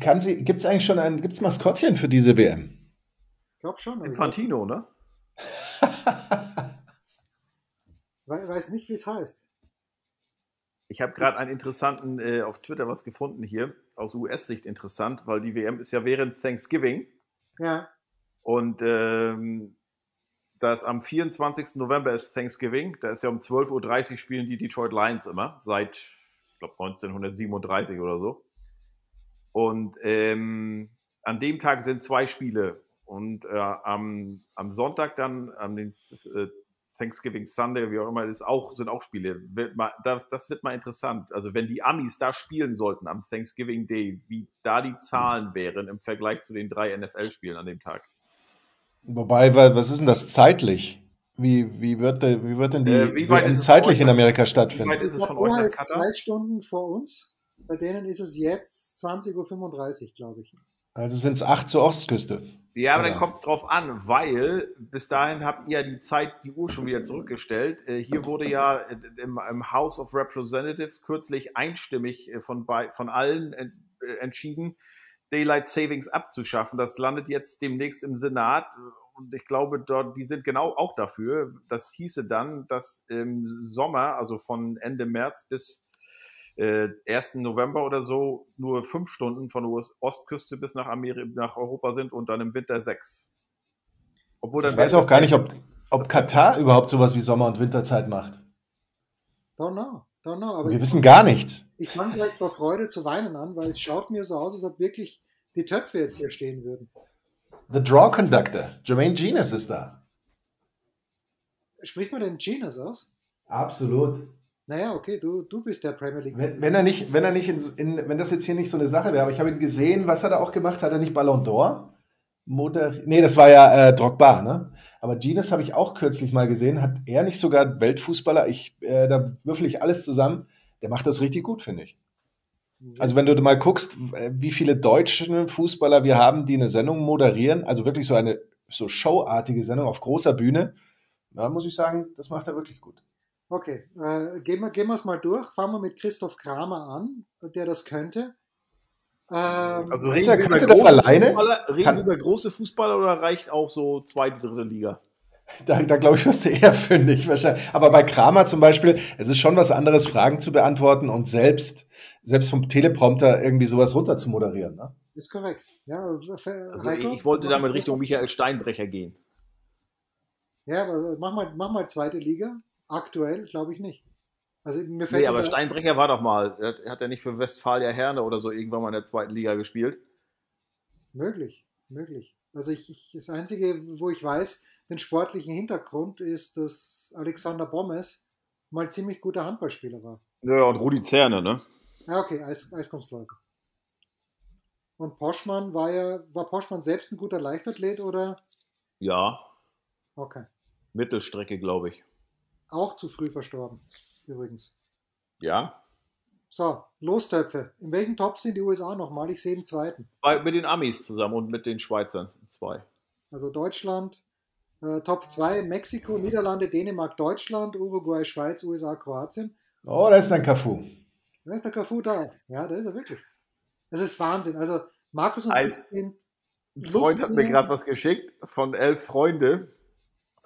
Kann sie, gibt's eigentlich schon ein, gibt's Maskottchen für diese WM? Ich glaube schon. Infantino, ne? weiß nicht, wie es heißt. Ich habe gerade einen interessanten äh, auf Twitter was gefunden hier, aus US-Sicht interessant, weil die WM ist ja während Thanksgiving. Ja. Und ähm, das am 24. November ist Thanksgiving. Da ist ja um 12.30 Uhr spielen die Detroit Lions immer, seit, ich glaube, 1937 oder so. Und ähm, an dem Tag sind zwei Spiele. Und äh, am, am Sonntag dann, am den, äh, Thanksgiving Sunday, wie auch immer, ist auch, sind auch Spiele. Das wird mal interessant. Also wenn die Amis da spielen sollten am Thanksgiving Day, wie da die Zahlen wären im Vergleich zu den drei NFL-Spielen an dem Tag. Wobei, was ist denn das zeitlich? Wie, wie, wird, wie wird denn die äh, wie weit ist zeitlich in Amerika stattfinden? Wie weit ist es von euch nach Katar? zwei Stunden vor uns. Bei denen ist es jetzt 20.35 Uhr, glaube ich. Also sind es acht zur Ostküste. Ja, aber Oder? dann kommt es drauf an, weil bis dahin habt ihr ja die Zeit, die Uhr schon wieder zurückgestellt. Äh, hier wurde ja im, im, House of Representatives kürzlich einstimmig äh, von, bei, von allen äh, entschieden, Daylight Savings abzuschaffen. Das landet jetzt demnächst im Senat. und ich glaube, dort, die sind genau auch dafür. Das hieße dann, dass im Sommer, also von Ende März bis äh, 1. November oder so, nur fünf Stunden von der Ostküste bis nach, Amerika, nach Europa sind und dann im Winter sechs. Obwohl dann ich weiß auch gar nicht, ob, ob Katar überhaupt sowas wie Sommer- und Winterzeit macht. Don't know. Don't know. Aber wir wissen gar nichts. Ich fange gleich vor Freude zu weinen an, weil es schaut mir so aus, als ob wirklich die Töpfe jetzt hier stehen würden. The Draw Conductor, Jermaine Genius ist da. Spricht man den Genius aus? Absolut. Naja, okay, du, du bist der Premier League. Wenn, wenn er nicht, wenn er nicht in, in, wenn das jetzt hier nicht so eine Sache wäre, aber ich habe ihn gesehen, was hat er auch gemacht? Hat er nicht Ballon d'Or? Moder nee, das war ja äh, Drogba, ne? Aber Genius habe ich auch kürzlich mal gesehen. Hat er nicht sogar Weltfußballer? Ich, äh, da würfel ich alles zusammen. Der macht das richtig gut, finde ich. Also wenn du mal guckst, äh, wie viele deutsche Fußballer wir haben, die eine Sendung moderieren, also wirklich so eine so showartige Sendung auf großer Bühne, da muss ich sagen, das macht er wirklich gut. Okay, äh, gehen wir gehen es mal durch. Fangen wir mit Christoph Kramer an, der das könnte. Ähm, also reden wir über das alleine? Reden kann, über große Fußballer oder reicht auch so zweite, dritte Liga? Da, da glaube ich, wirst du eher fündig wahrscheinlich. Aber bei Kramer zum Beispiel, es ist schon was anderes, Fragen zu beantworten und selbst, selbst vom Teleprompter irgendwie sowas runter zu moderieren. Ne? Ist korrekt. Ja, also ich, ich wollte damit Richtung Michael Steinbrecher gehen. Ja, aber mach mal, mach mal zweite Liga. Aktuell glaube ich nicht. Also mir fällt nee, aber Steinbrecher war doch mal, hat er nicht für Westfalia Herne oder so irgendwann mal in der zweiten Liga gespielt? Möglich, möglich. Also ich, ich, das Einzige, wo ich weiß, den sportlichen Hintergrund ist, dass Alexander Bommes mal ziemlich guter Handballspieler war. Ja, und Rudi Zerne, ne? Ja, okay, Eis, Eiskunstläufer. Und Poschmann war ja, war Poschmann selbst ein guter Leichtathlet oder? Ja. Okay. Mittelstrecke, glaube ich. Auch zu früh verstorben übrigens. Ja. So, Lostöpfe. In welchem Topf sind die USA nochmal? Ich sehe den zweiten. Bei, mit den Amis zusammen und mit den Schweizern. Zwei. Also Deutschland, äh, Top 2, Mexiko, Niederlande, Dänemark, Deutschland, Uruguay, Schweiz, USA, Kroatien. Oh, da ist ein Cafu. Da ist der Cafu da. Ja, da ist er wirklich. Das ist Wahnsinn. Also Markus und ich sind. Ein Freund hat mir gerade was geschickt von elf Freunde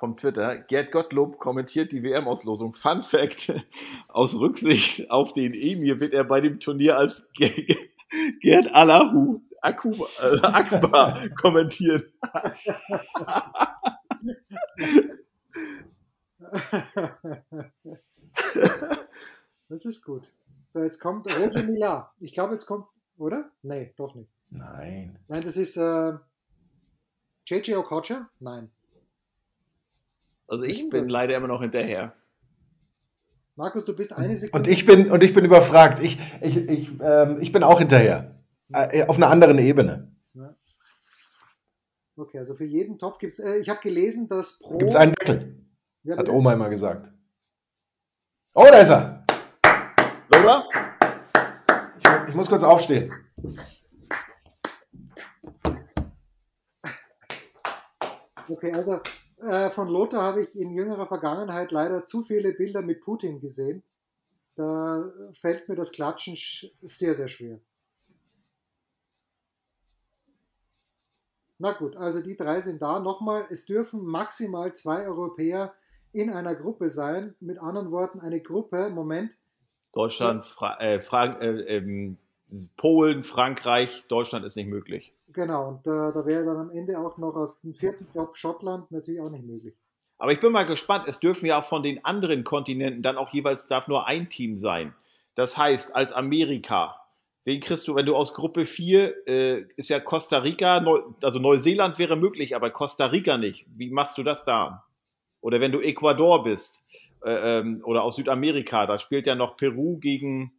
vom Twitter. Gerd Gottlob kommentiert die WM-Auslosung. Fun Fact: Aus Rücksicht auf den Emir wird er bei dem Turnier als Gerd Allahu Akuma, äh, Akbar kommentieren. das ist gut. So, jetzt kommt Roger Millar. Ich glaube, jetzt kommt, oder? Nee, doch nicht. Nein. Nein, das ist äh, JJ Okocha? Nein. Also ich bin leider immer noch hinterher. Markus, du bist eine Sekunde. Und ich bin, und ich bin überfragt. Ich, ich, ich, ähm, ich bin auch hinterher. Äh, auf einer anderen Ebene. Ja. Okay, also für jeden Topf gibt es, äh, ich habe gelesen, dass pro. Gibt es einen Deckel? Ja, hat Oma immer gesagt. Oh, da ist er! Lola? Ich, ich muss kurz aufstehen. Okay, also äh, von Lothar habe ich in jüngerer Vergangenheit leider zu viele Bilder mit Putin gesehen. Da fällt mir das Klatschen sehr, sehr schwer. Na gut, also die drei sind da. Nochmal, es dürfen maximal zwei Europäer in einer Gruppe sein. Mit anderen Worten, eine Gruppe, Moment. Deutschland, Fra äh, Fra äh, ähm, Polen, Frankreich, Deutschland ist nicht möglich. Genau, und äh, da wäre dann am Ende auch noch aus dem vierten Job Schottland natürlich auch nicht möglich. Aber ich bin mal gespannt, es dürfen ja auch von den anderen Kontinenten dann auch jeweils darf nur ein Team sein. Das heißt, als Amerika, wen kriegst du, wenn du aus Gruppe 4, äh, ist ja Costa Rica, Neu also Neuseeland wäre möglich, aber Costa Rica nicht. Wie machst du das da? Oder wenn du Ecuador bist äh, ähm, oder aus Südamerika, da spielt ja noch Peru gegen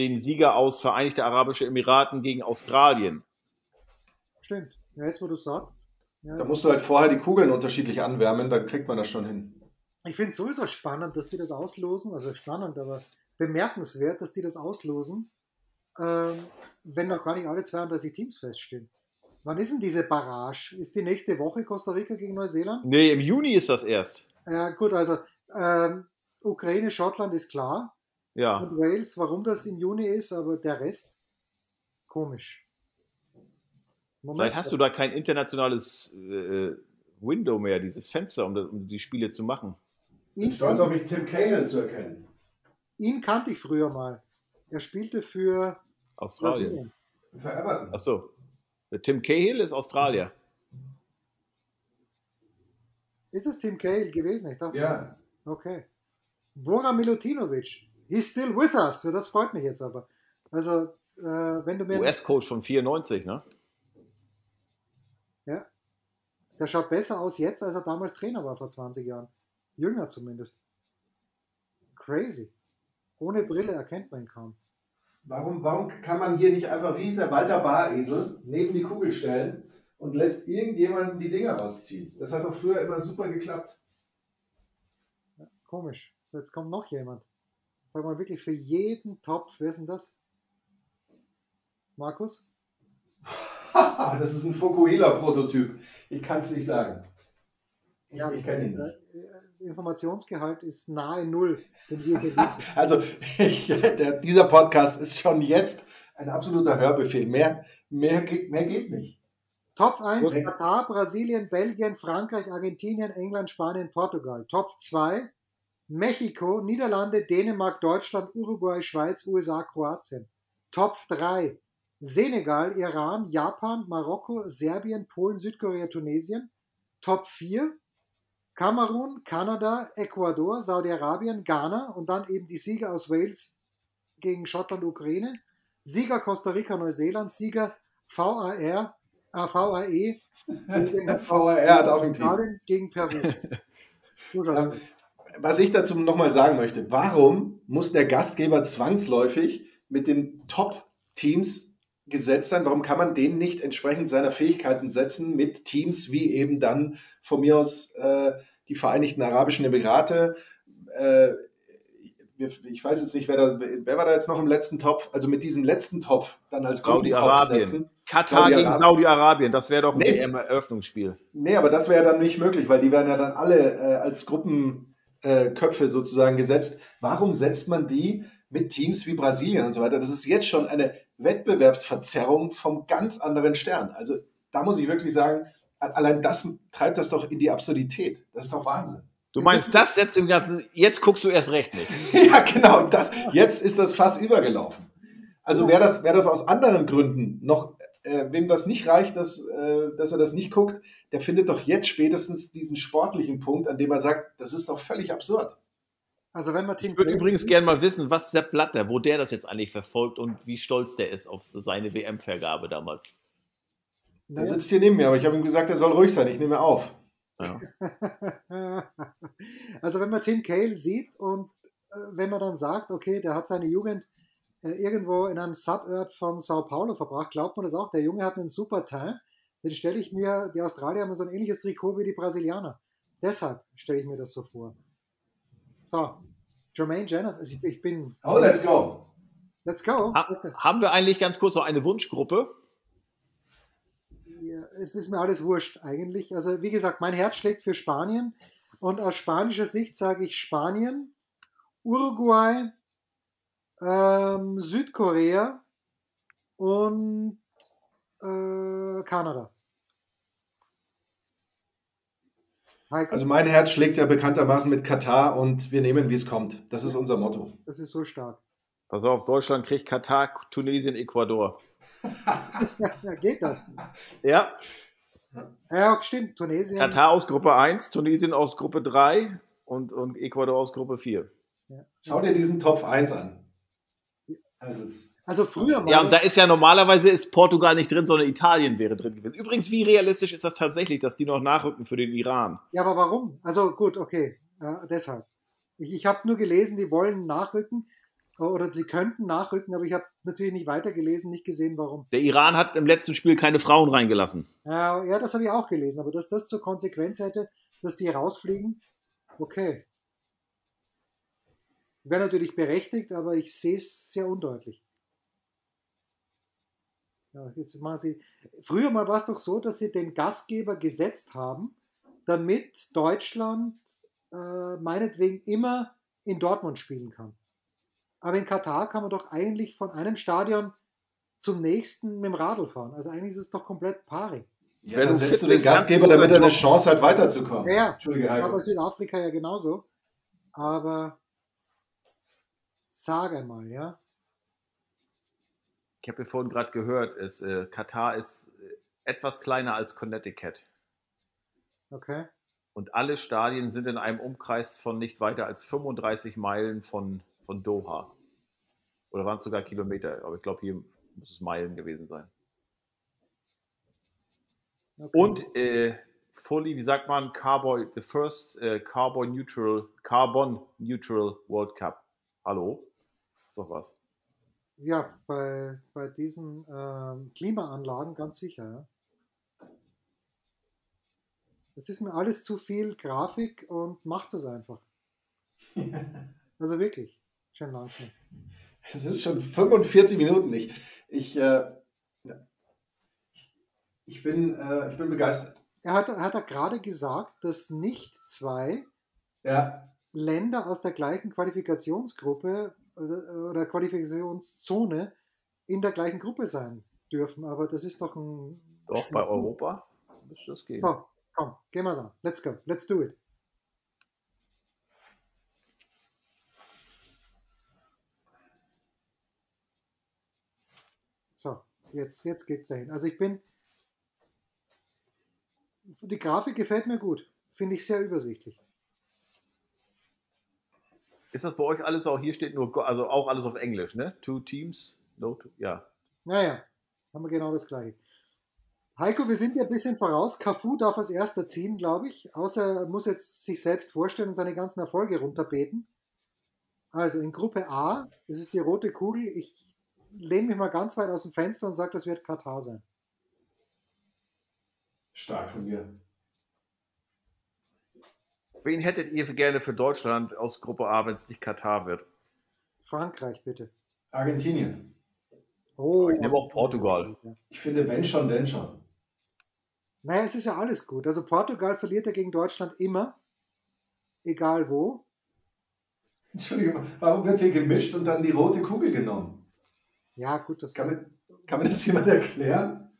den Sieger aus Vereinigte Arabische Emiraten gegen Australien. Stimmt. Ja, jetzt wo du sagst. Ja, da musst du halt vorher die Kugeln unterschiedlich anwärmen, dann kriegt man das schon hin. Ich finde es sowieso spannend, dass die das auslosen, also spannend, aber bemerkenswert, dass die das auslosen, ähm, wenn noch gar nicht alle 32 Teams feststehen. Wann ist denn diese Barrage? Ist die nächste Woche Costa Rica gegen Neuseeland? Nee, im Juni ist das erst. Ja, gut, also ähm, Ukraine, Schottland ist klar. Ja. Und Wales, warum das im Juni ist, aber der Rest, komisch. Moment. Vielleicht hast du da kein internationales äh, Window mehr, dieses Fenster, um, das, um die Spiele zu machen. Ich bin stolz auf mich, Tim Cahill zu erkennen. Ihn kannte ich früher mal. Er spielte für Australien. Brasilien. Für Everton. Achso. Der Tim Cahill ist Australier. Ist es Tim Cahill gewesen? Ich dachte, Ja. Okay. Bora Milutinovic. He's still with us. Das freut mich jetzt aber. Also, äh, wenn du mir. US-Coach von 94, ne? Ja. Der schaut besser aus jetzt, als er damals Trainer war vor 20 Jahren. Jünger zumindest. Crazy. Ohne Brille erkennt man ihn kaum. Warum, warum kann man hier nicht einfach wie der Walter Baresel neben die Kugel stellen und lässt irgendjemanden die Dinger rausziehen? Das hat doch früher immer super geklappt. Komisch. Jetzt kommt noch jemand. Sag mal wirklich für jeden Topf, wer ist denn das? Markus? das ist ein Fokuhila-Prototyp. Ich kann es nicht sagen. Ich, Ja, ich kenne ihn nicht. äh, Informationsgehalt ist nahe Null. Also, ich, der, dieser Podcast ist schon jetzt ein absoluter Hörbefehl. Mehr, mehr, geht- mehr geht nicht. Top 1 Okay. Katar, Brasilien, Belgien, Frankreich, Argentinien, England, Spanien, Portugal. Top 2 Mexiko, Niederlande, Dänemark, Deutschland, Uruguay, Schweiz, USA, Kroatien. Top 3 Senegal, Iran, Japan, Marokko, Serbien, Polen, Südkorea, Tunesien. Top 4 Kamerun, Kanada, Ecuador, Saudi-Arabien, Ghana und dann eben die Sieger aus Wales gegen Schottland, Ukraine. Sieger Costa Rica, Neuseeland, Sieger VAR, äh, VAE VR hat auch ein Team. Gegen Peru. So Ja. aus. Was ich dazu nochmal sagen möchte, warum muss der Gastgeber zwangsläufig mit den Top-Teams gesetzt sein? Warum kann man den nicht entsprechend seiner Fähigkeiten setzen mit Teams wie eben dann von mir aus äh, die Vereinigten Arabischen Emirate? Äh, ich weiß jetzt nicht, wer, da, wer war da jetzt noch im letzten Topf? Also mit diesem letzten Topf dann als Saudi-Arabien. setzen. Katar gegen Saudi-Arabien. Das wäre doch ein Nee. WM-Eröffnungsspiel. Nee, aber das wäre dann nicht möglich, weil die werden ja dann alle äh, als Gruppenköpfe äh, Köpfe sozusagen gesetzt. Warum setzt man die mit Teams wie Brasilien und so weiter? Das ist jetzt schon eine Wettbewerbsverzerrung vom ganz anderen Stern. Also da muss ich wirklich sagen, allein das treibt das doch in die Absurdität. Das ist doch Wahnsinn. Du meinst, das setzt im Ganzen, jetzt guckst du erst recht nicht. ja, genau. Das, jetzt ist das Fass übergelaufen. Also wer das, wer das aus anderen Gründen noch, äh, wem das nicht reicht, dass, äh, dass er das nicht guckt, der findet doch jetzt spätestens diesen sportlichen Punkt, an dem er sagt, das ist doch völlig absurd. Also wenn man Tim Ich würde übrigens gerne mal wissen, was Sepp Blatter, wo der das jetzt eigentlich verfolgt und wie stolz der ist auf seine WM-Vergabe damals. Der sitzt hier neben mir, aber ich habe ihm gesagt, er soll ruhig sein, ich nehme auf. Ja. also wenn man Tim Cahill sieht und äh, wenn man dann sagt, okay, der hat seine Jugend äh, irgendwo in einem Suburb von Sao Paulo verbracht, glaubt man das auch. Der Junge hat einen super Teint. Den stelle ich mir, die Australier haben so ein ähnliches Trikot wie die Brasilianer. Deshalb stelle ich mir das so vor. So, Jermaine Jenners, also ich, ich bin, Oh, let's go. let's go. Ha haben wir eigentlich ganz kurz noch eine Wunschgruppe? Ja, es ist mir alles wurscht eigentlich. Also wie gesagt, mein Herz schlägt für Spanien und aus spanischer Sicht sage ich Spanien, Uruguay, ähm, Südkorea und äh, Kanada. Heiko, Also mein Herz schlägt ja bekanntermaßen mit Katar und wir nehmen, wie es kommt. Das ist unser Motto. das ist so stark. Pass auf, Deutschland kriegt Katar, Tunesien, Ecuador. Ja, geht das? Ja, Ja, stimmt. Tunesien. Katar aus Gruppe 1, Tunesien aus Gruppe 3 und, und Ecuador aus Gruppe 4. Ja. Schau dir diesen Top 1 an. Ist Also früher mal. Ja, und da ist ja normalerweise ist Portugal nicht drin, sondern Italien wäre drin gewesen. Übrigens, wie realistisch ist das tatsächlich, dass die noch nachrücken für den Iran? Ja, aber warum? Also gut, okay, ja, deshalb. Ich, ich habe nur gelesen, die wollen nachrücken oder sie könnten nachrücken, aber ich habe natürlich nicht weitergelesen, nicht gesehen, warum. Der Iran hat im letzten Spiel keine Frauen reingelassen. Ja, ja das habe ich auch gelesen, aber dass das zur Konsequenz hätte, dass die rausfliegen, okay. Wäre natürlich berechtigt, aber ich sehe es sehr undeutlich. Ja, jetzt machen sie. Früher mal war es doch so, dass sie den Gastgeber gesetzt haben, damit Deutschland äh, meinetwegen immer in Dortmund spielen kann. Aber in Katar kann man doch eigentlich von einem Stadion zum nächsten mit dem Radl fahren. Also eigentlich ist es doch komplett pari. Ja, wenn du setzt du den Gastgeber, damit er eine Chance hat, weiterzukommen. Ja, ja. Aber Südafrika ja genauso. Aber sag einmal, ja. Ich habe ja vorhin gerade gehört, ist, äh, Katar ist äh, etwas kleiner als Connecticut. Okay. Und alle Stadien sind in einem Umkreis von nicht weiter als 35 Meilen von, von Doha. Oder waren es sogar Kilometer? Aber ich glaube, hier muss es Meilen gewesen sein. Okay. Und äh, fully, wie sagt man, Carbon, the first uh, Carbon Neutral, Carbon Neutral World Cup. Hallo? Ist doch was. Ja, bei, bei diesen ähm, Klimaanlagen ganz sicher. Ja. Das ist mir alles zu viel Grafik und macht es einfach. also wirklich, schon langsam. Es ist schon 45 Minuten. Ich, ich, äh, ich, bin, äh, ich bin begeistert. Er hat, hat er gerade gesagt, dass nicht zwei ja. Länder aus der gleichen Qualifikationsgruppe oder, oder Qualifikationszone in der gleichen Gruppe sein dürfen. Aber das ist doch ein. Doch, bei Europa müsste das gehen. So, komm, gehen wir an. Let's go. Let's do it. So, jetzt, jetzt geht's dahin. Also ich bin. Die Grafik gefällt mir gut. Finde ich sehr übersichtlich. Ist das bei euch alles auch, hier steht nur, also auch alles auf Englisch, ne? Two Teams? No, two, ja. Naja, haben wir genau das gleiche. Heiko, wir sind ja ein bisschen voraus. Cafu darf als erster ziehen, glaube ich. Außer er muss jetzt sich selbst vorstellen und seine ganzen Erfolge runterbeten. Also in Gruppe A, das ist die rote Kugel. Ich lehne mich mal ganz weit aus dem Fenster und sage, das wird Katar sein. Stark von mir. Wen hättet ihr gerne für Deutschland aus Gruppe A, wenn es nicht Katar wird? Frankreich, bitte. Argentinien. Oh, ich nehme auch Portugal. Ich finde, wenn schon, denn schon. Naja, es ist ja alles gut. Also Portugal verliert ja gegen Deutschland immer, egal wo. Entschuldigung, warum wird hier gemischt und dann die rote Kugel genommen? Ja, gut, das kann mir, kann mir das jemand erklären?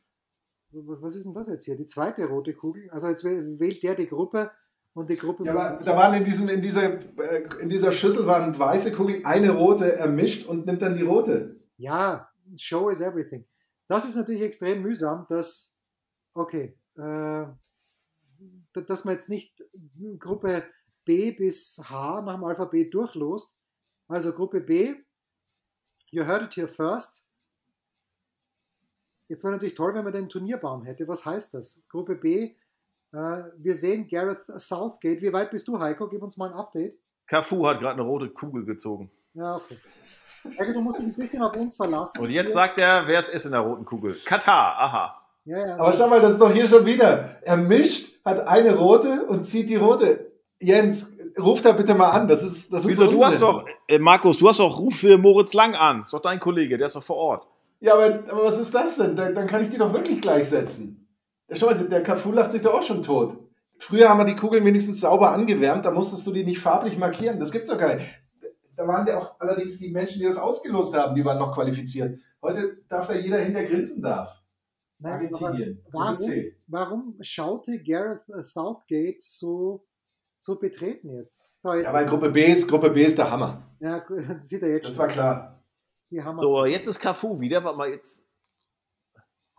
Was, was ist denn das jetzt hier? Die zweite rote Kugel? Also jetzt wählt der die Gruppe und die Gruppe. Ja, aber da waren in, diesem, in, dieser, äh, in dieser Schüssel waren weiße Kugeln, eine rote ermischt und nimmt dann die rote. Ja, Show is everything. Das ist natürlich extrem mühsam, dass, okay, äh, dass man jetzt nicht Gruppe B bis H nach dem Alphabet durchlost. Also Gruppe B, you heard it here first. Jetzt wäre natürlich toll, wenn man den Turnierbaum hätte. Was heißt das? Gruppe B, wir sehen Gareth Southgate. Wie weit bist du, Heiko? Gib uns mal ein Update. Cafu hat gerade eine rote Kugel gezogen. Ja, okay. Heiko, du musst dich ein bisschen auf uns verlassen. Und jetzt sagt er, wer es ist in der roten Kugel. Katar, aha. Ja, ja, Aber schau mal, das ist doch hier schon wieder. Er mischt, hat eine rote und zieht die rote. Jens, ruf da bitte mal an. Das ist, das ist Wieso? Du hast doch, äh, Markus, du hast doch Ruf für Moritz Lang an. Ist doch dein Kollege, der ist doch vor Ort. Ja, aber, aber was ist das denn? Da, dann kann ich die doch wirklich gleichsetzen. Schau mal, der Cafu lacht sich doch auch schon tot. Früher haben wir die Kugeln wenigstens sauber angewärmt, da musstest du die nicht farblich markieren. Das gibt's doch gar nicht. Da waren ja auch allerdings die Menschen, die das ausgelost haben, die waren noch qualifiziert. Heute darf da jeder hin, der grinsen darf. Nein, Argentinien. Warum, warum schaute Gareth Southgate so, so betreten jetzt? So, jetzt ja, weil Gruppe B ist, Gruppe B ist der Hammer. Ja, das sieht er jetzt Das schon. war klar. So, jetzt ist Cafu wieder, warte mal, jetzt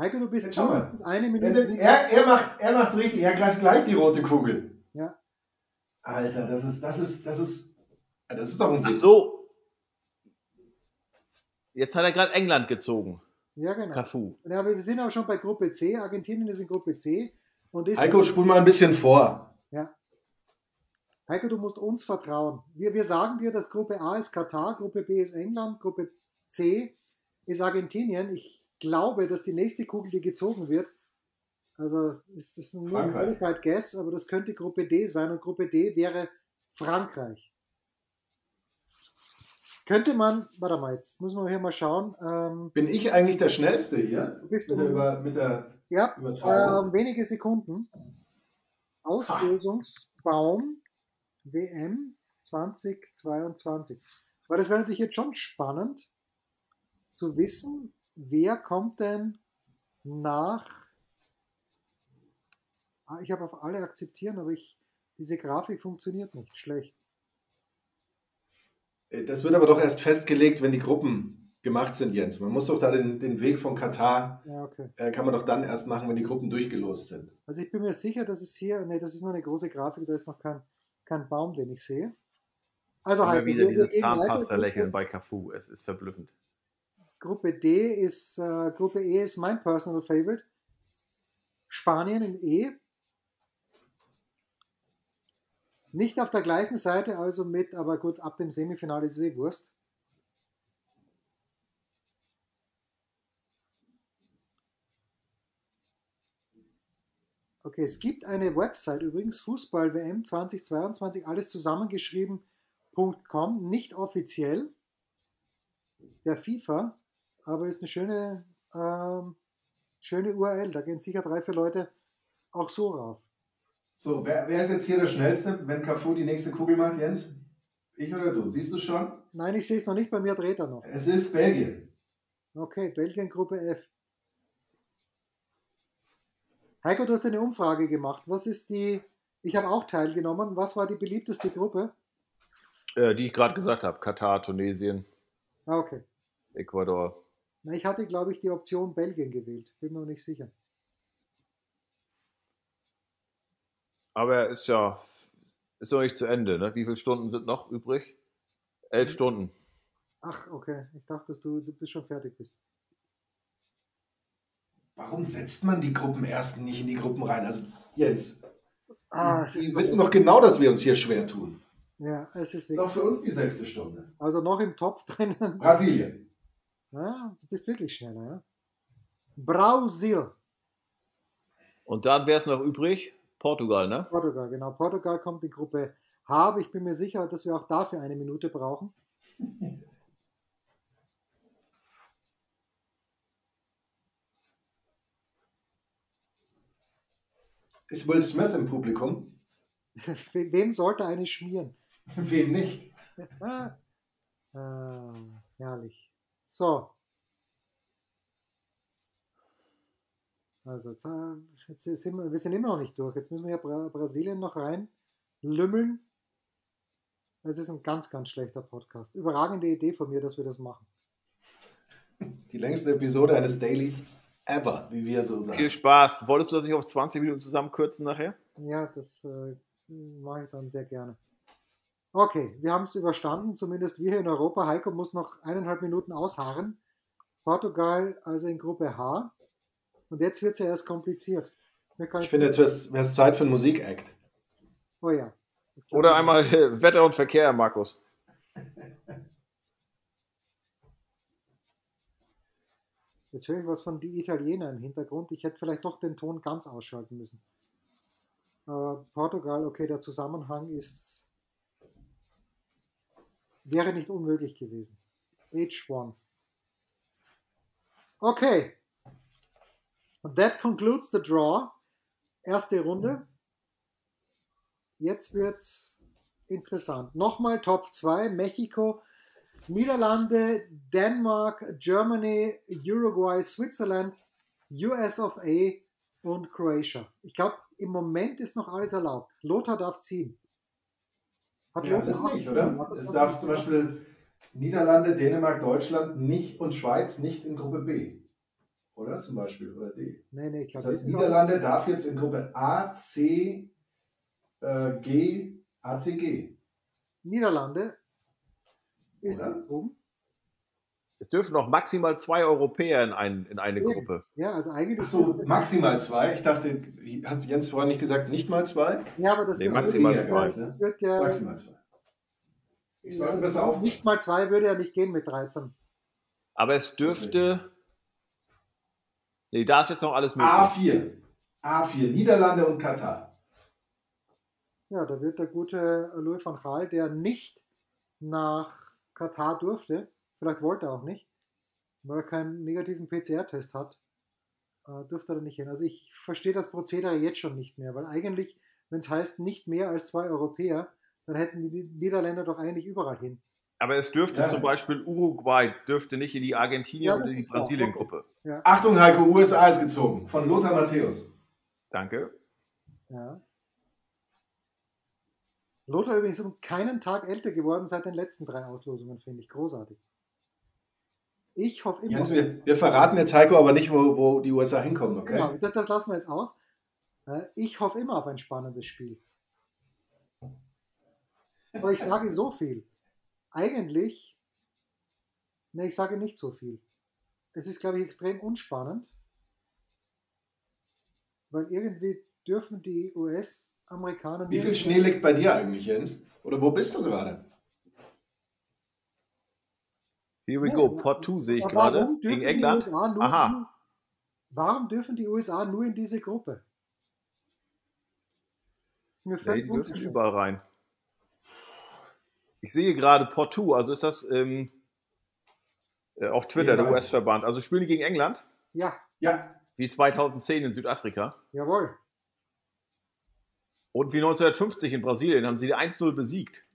Heiko, du bist mindestens eine Minute. Er, er macht er macht's richtig, er greift gleich die rote Kugel. Ja. Alter, das ist, das ist, das ist, das ist doch ein Witz. Ach so. Jetzt hat er gerade England gezogen. Ja, genau. Cafu. Ja, aber wir sind auch schon bei Gruppe C. Argentinien ist in Gruppe C. Und ist Heiko, spul mal ein bisschen vor. Ja. Heiko, du musst uns vertrauen. Wir, wir sagen dir, dass Gruppe A ist Katar, Gruppe B ist England, Gruppe C ist Argentinien. Ich glaube, dass die nächste Kugel, die gezogen wird, also ist das nur ein Qualified Guess, aber das könnte Gruppe D sein und Gruppe D wäre Frankreich. Könnte man, warte mal, jetzt muss man hier mal schauen. Ähm, Bin ich eigentlich der Schnellste hier? Bist mit, du, der, über, mit der ja, äh, wenige Sekunden. Auslösungsbaum WM 2022. Weil das wäre natürlich jetzt schon spannend zu wissen, wer kommt denn nach ich habe auf alle akzeptieren, aber ich, diese Grafik funktioniert nicht. Schlecht. Äh, das wird aber doch erst festgelegt, wenn die Gruppen gemacht sind, Jens. Man muss doch da den, den Weg von Katar, Ja, okay. äh, kann man doch dann erst machen, wenn die Gruppen durchgelost sind. Also ich bin mir sicher, dass es hier, nee, das ist nur eine große Grafik, da ist noch kein, kein Baum, den ich sehe. Also Immer Heiko, wieder dieses. Zahnpasta-Lächeln bei Cafu. Es ist verblüffend. Gruppe D ist, äh, Gruppe E ist mein personal favorite. Spanien in E. Nicht auf der gleichen Seite, also mit, aber gut, ab dem Semifinale ist es eh Wurst. Okay, es gibt eine Website übrigens, Fußball-WM 2022, alles zusammengeschrieben.com, nicht offiziell der FIFA, aber ist eine schöne, ähm, schöne URL. Da gehen sicher drei, vier Leute auch so rauf. So, wer, wer ist jetzt hier der Schnellste, wenn Cafu die nächste Kugel macht, Jens? Ich oder du? Siehst du schon? Nein, ich sehe es noch nicht, bei mir dreht er noch. Es ist Belgien. Okay, Belgien Gruppe F. Heiko, du hast eine Umfrage gemacht. Was ist die, ich habe auch teilgenommen, was war die beliebteste Gruppe? Äh, die ich gerade gesagt habe. Katar, Tunesien, Ah, okay. Ecuador. Na, ich hatte, glaube ich, die Option Belgien gewählt. Bin mir noch nicht sicher. Aber ist ja ist noch nicht zu Ende. Ne? Wie viele Stunden sind noch übrig? Elf Stunden. Ach, okay. Ich dachte, dass du, du bist schon fertig bist. Warum setzt man die Gruppenersten nicht in die Gruppen rein? Also, Jens, Ah, ist wissen doch genau, dass wir uns hier schwer tun. Ja, es ist Das ist auch für uns die sechste Stunde. Also noch im Topf drinnen. Brasilien. Ja, du bist wirklich schneller, ja. Brasil. Und dann wäre es noch übrig, Portugal, ne? Portugal, genau. Portugal kommt in Gruppe H, aber ich bin mir sicher, dass wir auch dafür eine Minute brauchen. Ist Will Smith im Publikum? Wem sollte eine schmieren? Wem nicht? Ah, herrlich. So. Also, jetzt, sind wir, wir sind immer noch nicht durch. Jetzt müssen wir ja Bra Brasilien noch rein lümmeln. Es ist ein ganz, ganz schlechter Podcast. Überragende Idee von mir, dass wir das machen. Die längste Episode eines Dailies ever, wie wir so sagen. Viel Spaß. Wolltest du das nicht auf 20 Minuten zusammenkürzen nachher? Ja, das äh, mache ich dann sehr gerne. Okay, wir haben es überstanden, zumindest wir hier in Europa. Heiko muss noch eineinhalb Minuten ausharren. Portugal also in Gruppe H. Und jetzt wird es ja erst kompliziert. Ich finde, jetzt wäre es Zeit für einen Musik-Act. Oh ja. Oder einmal äh, Wetter und Verkehr, Markus. Jetzt höre ich was von die Italiener im Hintergrund. Ich hätte vielleicht doch den Ton ganz ausschalten müssen. Aber Portugal, okay, der Zusammenhang ist. Wäre nicht unmöglich gewesen. H1. Okay. That concludes the draw. Erste Runde. Jetzt wird's interessant. Nochmal Top 2. Mexiko, Niederlande, Denmark, Germany, Uruguay, Switzerland, US of A und Croatia. Ich glaube, im Moment ist noch alles erlaubt. Lothar darf ziehen. Hat Ja, das auch- nicht, oder? Es darf zum. Beispiel Niederlande, Dänemark, Deutschland nicht und Schweiz nicht in Gruppe B. Oder zum Beispiel, oder D. Nee, nee, ich Das glaube, heißt, Niederlande darf jetzt in Gruppe A, C, äh, G, ACG. Niederlande ist oben. Es dürfen noch maximal zwei Europäer in, ein, in eine Eben. Gruppe. Ja, also eigentlich. Achso, maximal zwei. Ich dachte, hat Jens vorhin nicht gesagt, nicht mal zwei? Ja, aber das Nee, ist maximal das zwei, ja- Das wird ja. Maximal zwei. Ich sollte besser aufpassen. Nichts mal zwei würde ja nicht gehen mit 13. Aber es dürfte. Nee, da ist jetzt noch alles möglich. A4. A4, Niederlande und Katar. Ja, da wird der gute Louis van Gaal, der nicht nach Katar durfte, vielleicht wollte er auch nicht, weil er keinen negativen PCR-Test hat, äh, dürfte er da nicht hin. Also ich verstehe das Prozedere jetzt schon nicht mehr, weil eigentlich, wenn es heißt nicht mehr als zwei Europäer, dann hätten die Niederländer doch eigentlich überall hin. Aber es dürfte Ja. zum Beispiel Uruguay dürfte nicht in die Argentinien Ja, und in die. Brasilien-Gruppe. Achtung, Heiko, USA ist gezogen. Von Lothar Matthäus. Danke. Ja. Lothar übrigens um keinen Tag älter geworden seit den letzten drei Auslosungen, finde ich großartig. Ich hoffe immer. Jens, wir, wir verraten jetzt Heiko aber nicht, wo, wo die USA hinkommen, okay? Genau, das, das lassen wir jetzt aus. Ich hoffe immer auf ein spannendes Spiel. Aber ich sage so viel. Eigentlich, ne, ich sage nicht so viel. Es ist, glaube ich, extrem unspannend, weil irgendwie dürfen die US-Amerikaner Wie viel Schnee liegt bei dir eigentlich, Jens? Oder wo bist du gerade? Here we Ja, go. Pot 2 sehe ich gerade. warum dürfen Gegen die England. USA nur Aha. in- warum dürfen die USA nur in diese Gruppe? Ist mir völlig die dürfen überall rein. Ich sehe gerade Pot 2, also ist das ähm, äh, auf Twitter, der. US-Verband. Also spielen die gegen England, Ja, Ja. wie 2010 in Südafrika. jawohl. Und wie 1950 in Brasilien haben sie die 1-0 besiegt.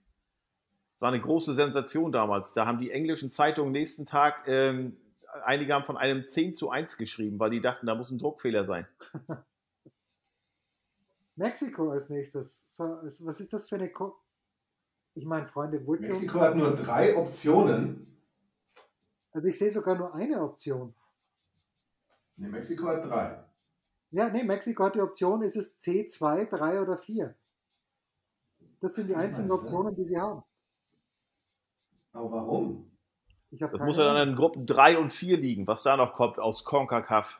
Das war eine große Sensation damals. Da haben die englischen Zeitungen nächsten Tag, ähm, einige haben von einem 10 zu 1 geschrieben, weil die dachten, da muss ein Druckfehler sein. Mexiko als nächstes. So, was ist das für eine. Ko ich meine, Freunde, Wurzel. Mexiko hat nur drei Optionen. Also ich sehe sogar nur eine Option. Nee, Mexiko hat drei. Ja, nee, Mexiko hat die Option, ist es C2, 3 oder 4. Das sind die Das einzigen Optionen, die sie haben. Aber warum? Das muss ja dann in Gruppen 3 und 4 liegen, was da noch kommt aus CONCACAF.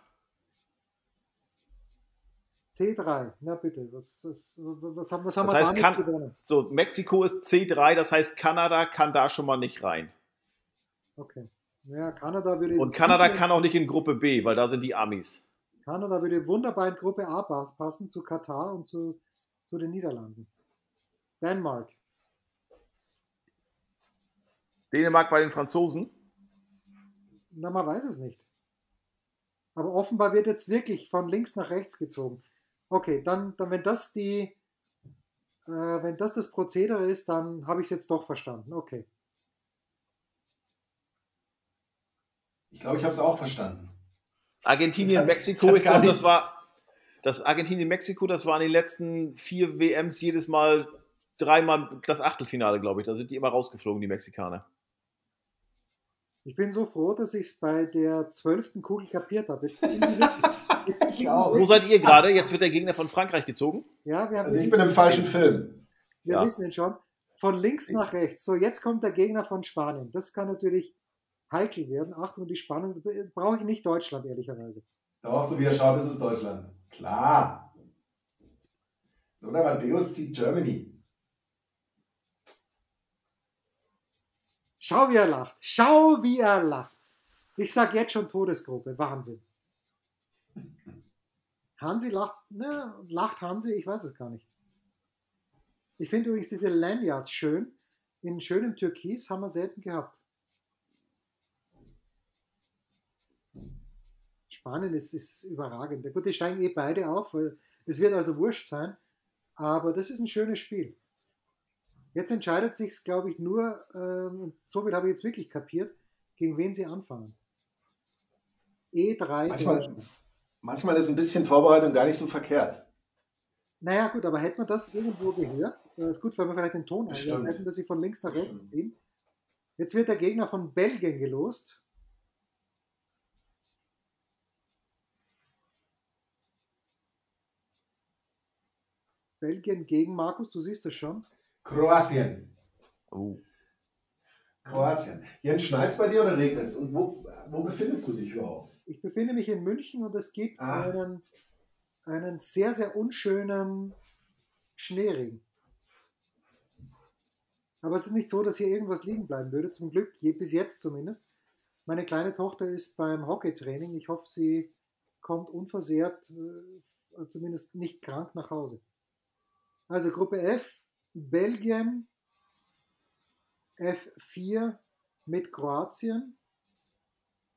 C3, na bitte, was, was, was, haben, was haben Das wir heißt, da nicht gewonnen? So, Mexiko ist C3, das heißt, Kanada kann da schon mal nicht rein. Okay. Ja, Kanada würde. Und Kanada super- kann auch nicht in Gruppe B, weil da sind die Amis. Kanada würde wunderbar in Gruppe A pa- passen zu Katar und zu, zu den Niederlanden. Dänemark. Dänemark bei den Franzosen. Na, man weiß es nicht. Aber offenbar wird jetzt wirklich von links nach rechts gezogen. Okay, dann, dann wenn das die, äh, wenn das das Prozedere ist, dann habe ich es jetzt doch verstanden. Okay. Ich glaube, ich habe es auch verstanden. Argentinien, Das hat- Mexiko, ich glaube, das war das Argentinien, Mexiko, das waren die letzten vier WMs jedes Mal dreimal das Achtelfinale, glaube ich. Da sind die immer rausgeflogen, die Mexikaner. Ich bin so froh, dass ich es bei der zwölften Kugel kapiert habe. Jetzt jetzt. Wo seid ihr gerade? Jetzt wird der Gegner von Frankreich gezogen. Ja, wir haben Also ich bin im falschen Film. Wir Ja. wissen ihn schon. Von links nach rechts. So, jetzt kommt der Gegner von Spanien. Das kann natürlich heikel werden. Achtung, die Spannung. Brauche ich nicht Deutschland, ehrlicherweise. Doch, so wie er schaut, ist es Deutschland. Klar. Lothar Matthäus zieht Germany. Schau, wie er lacht. Schau, wie er lacht. Ich sag jetzt schon Todesgruppe. Wahnsinn. Hansi lacht. Ne, lacht Hansi? Ich weiß es gar nicht. Ich finde übrigens diese Lanyards schön. In schönem Türkis haben wir selten gehabt. Spanien ist, ist überragend. Gut, die steigen eh beide auf, weil es wird also wurscht sein. Aber das ist ein schönes Spiel. Jetzt entscheidet sich glaube ich, nur, ähm, viel habe ich jetzt wirklich kapiert, gegen wen sie anfangen. E3. Manchmal, manchmal ist ein bisschen Vorbereitung gar nicht so verkehrt. Naja, gut, aber hätten wir das irgendwo gehört? Äh, gut, weil wir vielleicht den Ton Das stimmt. hätten, dass sie von links nach Das rechts stimmt. ziehen. Jetzt wird der Gegner von Belgien gelost. Belgien gegen Markus, du siehst es schon. Kroatien. Oh. Kroatien. Jens, schneit's bei dir oder regnet's? Und wo, wo befindest du dich überhaupt? Ich befinde mich in München und es gibt Ah. einen, einen sehr, sehr unschönen Schneeregen. Aber es ist nicht so, dass hier irgendwas liegen bleiben würde. Zum Glück, je, bis jetzt zumindest. Meine kleine Tochter ist beim Hockeytraining. Ich hoffe, sie kommt unversehrt, äh, zumindest nicht krank nach Hause. Also Gruppe F, Belgien, F4 mit Kroatien.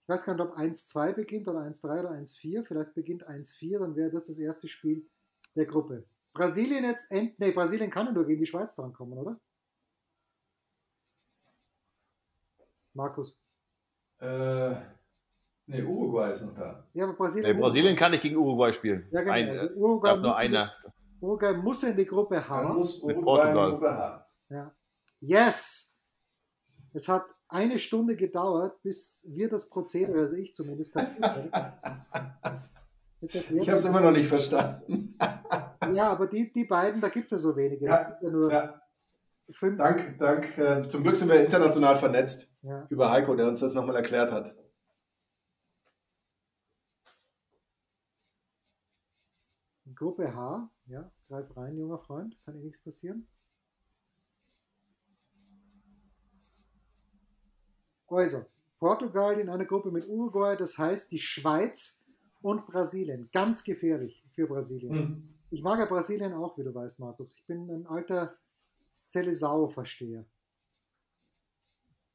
Ich weiß gar nicht, ob 1-2 beginnt oder 1-3 oder 1-4. Vielleicht beginnt 1-4, dann wäre das das erste Spiel der Gruppe. Brasilien jetzt, end, nee, Brasilien kann ja nur gegen die Schweiz drankommen, oder? Markus. Äh, ne, Uruguay ist noch da. Ja, aber Brasilien. Nee, Brasilien kann nicht gegen Uruguay spielen. Ja, genau. Ein, Also äh, Uruguay darf nur einer. Uruguay muss in die Gruppe Dann H. muss Uruguay in Portugal. Gruppe H. Ja. Yes! Es hat eine Stunde gedauert, bis wir das Prozedere, also ich zumindest, haben. Ich habe es immer noch nicht verstanden. Ja, aber die, die beiden, da gibt es ja so wenige. Ja, ja nur Ja, fünf. dank, dank. Äh, zum Glück sind wir international vernetzt Ja. über Heiko, der uns das nochmal erklärt hat. Gruppe H, ja, greif rein, junger Freund, kann eh nichts passieren. Also, Portugal in einer Gruppe mit Uruguay, das heißt die Schweiz und Brasilien. Ganz gefährlich für Brasilien. Hm. Ich mag ja Brasilien auch, wie du weißt, Markus. Ich bin ein alter Seleção-Versteher.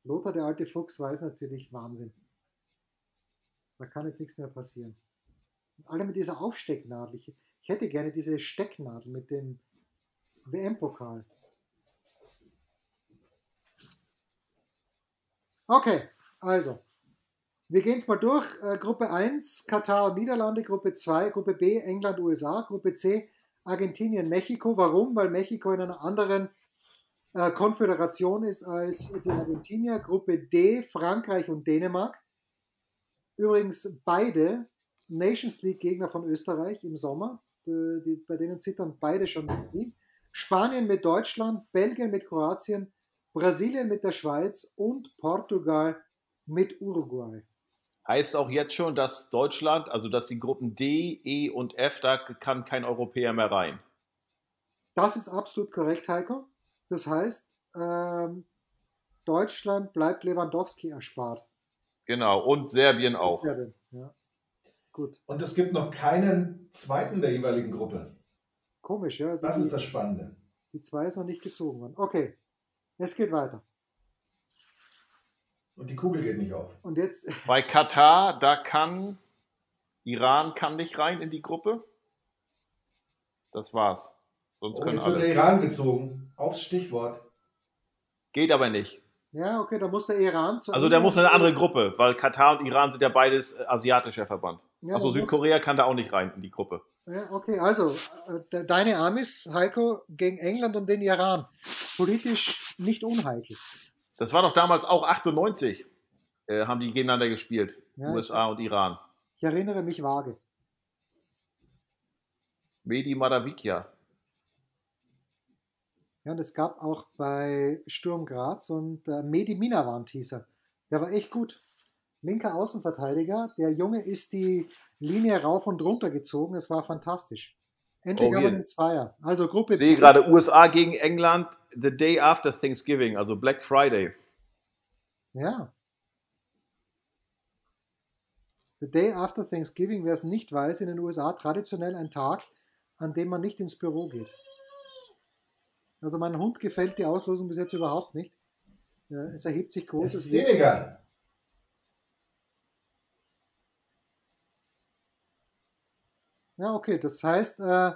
Lothar, der alte Fuchs, weiß natürlich Wahnsinn. Da kann jetzt nichts mehr passieren. Und alle mit dieser Aufstecknadel. Ich, ich hätte gerne diese Stecknadel mit dem WM-Pokal. Okay, also. Wir gehen es mal durch. Äh, Gruppe 1, Katar und Niederlande. Gruppe 2, Gruppe B, England, USA. Gruppe C, Argentinien, Mexiko. Warum? Weil Mexiko in einer anderen äh, Konföderation ist als die Argentinier. Gruppe D, Frankreich und Dänemark. Übrigens beide Nations League Gegner von Österreich im Sommer. Äh, die, bei denen zittern beide schon die. Spanien mit Deutschland, Belgien mit Kroatien, Brasilien mit der Schweiz und Portugal mit Uruguay. Heißt auch jetzt schon, dass Deutschland, also dass die Gruppen D, E und F, da kann kein Europäer mehr rein. Das ist absolut korrekt, Heiko. Das heißt, ähm, Deutschland bleibt Lewandowski erspart. Genau, und Serbien auch. Serbien, Ja. Gut, Und es gibt noch keinen zweiten der jeweiligen Gruppe. komisch, ja. Also Das die, ist das Spannende. die zwei ist noch nicht gezogen worden. Okay, es geht weiter. Und die Kugel geht nicht auf. Und jetzt, Bei Katar, da kann Iran kann nicht rein in die Gruppe. Das war's. Sonst Oh, können jetzt wird der alle. Iran gezogen. Aufs Stichwort. Geht aber nicht. Ja, okay, da muss der Iran zu. Also der muss in eine andere Gruppe, weil Katar und Iran sind ja beides äh, asiatischer Verband. Ja, muss- Südkorea kann da auch nicht rein in die Gruppe. Ja, okay, also äh, de- deine Amis, Heiko, gegen England und den Iran. Politisch nicht unheikel. Das war doch damals auch 98, äh, haben die gegeneinander gespielt. Ja, USA und Iran. Ich erinnere mich vage. Medi Madavikia. Ja, und es gab auch bei Sturm Graz und äh, Medi Minavant hieß er. Der war echt gut. Linker Außenverteidiger. Der Junge ist die Linie rauf und runter gezogen. Es war fantastisch. Endlich Oh, haben wir hier. einen Zweier. Also Gruppe Ich sehe gerade USA gegen England, the day after Thanksgiving, also Black Friday. Ja. The day after Thanksgiving, wer es nicht weiß, in den USA traditionell ein Tag, an dem man nicht ins Büro geht. Also meinem Hund gefällt die Auslosung bis jetzt überhaupt nicht. Ja, es erhebt sich Das großes ist Senegal. Ja, okay, das heißt, äh,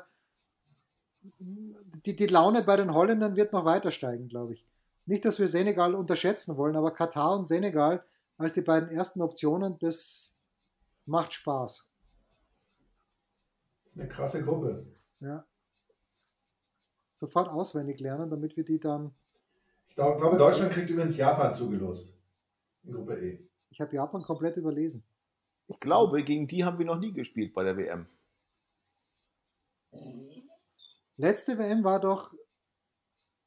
die, die Laune bei den Holländern wird noch weiter steigen, glaube ich. Nicht, dass wir Senegal unterschätzen wollen, aber Katar und Senegal als die beiden ersten Optionen, das macht Spaß. Das ist eine krasse Gruppe. Ja. Sofort auswendig lernen, damit wir die dann. Ich glaub- glaube, Deutschland kriegt übrigens Japan zugelost. In Gruppe E. Ich habe Japan komplett überlesen. Ich glaube, gegen die haben wir noch nie gespielt bei der WM. Letzte WM war doch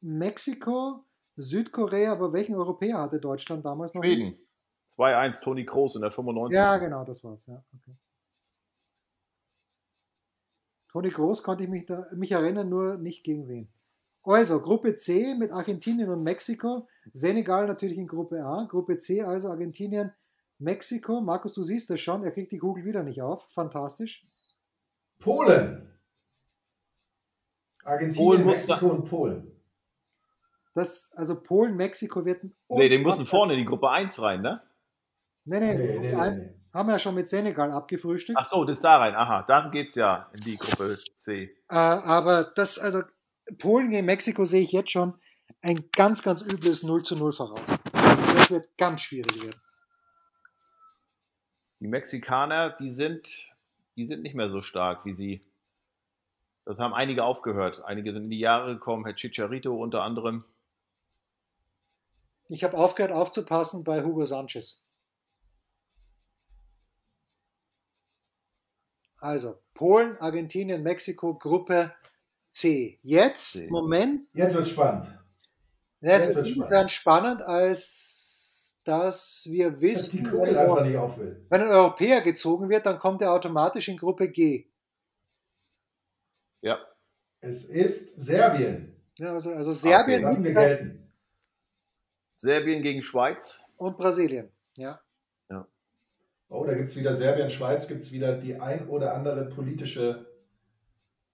Mexiko, Südkorea, aber welchen Europäer hatte Deutschland damals noch? Schweden. 2-1, Toni Kroos in der 95. Ja, genau, das war's. Ja, okay. Toni Groß konnte ich mich, da, mich erinnern, nur nicht gegen wen. Also, Gruppe C mit Argentinien und Mexiko. Senegal natürlich in Gruppe A. Gruppe C, also Argentinien, Mexiko. Markus, du siehst das schon. Er kriegt die Kugel wieder nicht auf. Fantastisch. Polen. Argentinien, Polen muss Mexiko und Polen. Das, also Polen, Mexiko wird ein Nee, die müssen vorne in die Gruppe 1 rein, ne? Nee, nee, Nee, Gruppe nee, nee, 1 nee. Haben wir ja schon mit Senegal abgefrühstückt. Ach so, das ist da rein. Aha, dann geht's ja in die Gruppe C. Äh, aber das, also Polen gegen Mexiko sehe ich jetzt schon ein ganz, ganz übles 0 zu 0 voraus. Das wird ganz schwierig werden. Die Mexikaner, die sind, die sind nicht mehr so stark, wie sie Das haben einige aufgehört. Einige sind in die Jahre gekommen, Herr Chicharito unter anderem. Ich habe aufgehört aufzupassen bei Hugo Sanchez. Also Polen, Argentinien, Mexiko, Gruppe C. Jetzt, C. Moment, Jetzt wird spannend. jetzt Jetzt wird wird's insofern spannend, als dass wir Dass die wissen, Kugel wenn, einfach ein- nicht auf will. wenn ein Europäer gezogen wird, dann kommt er automatisch in Gruppe G. Ja. Es ist Serbien. Ja, also, also Serbien Lassen wir gelten. Serbien gegen Schweiz. und Brasilien. Ja. Oh, da gibt es wieder Serbien, Schweiz, gibt es wieder die ein oder andere politische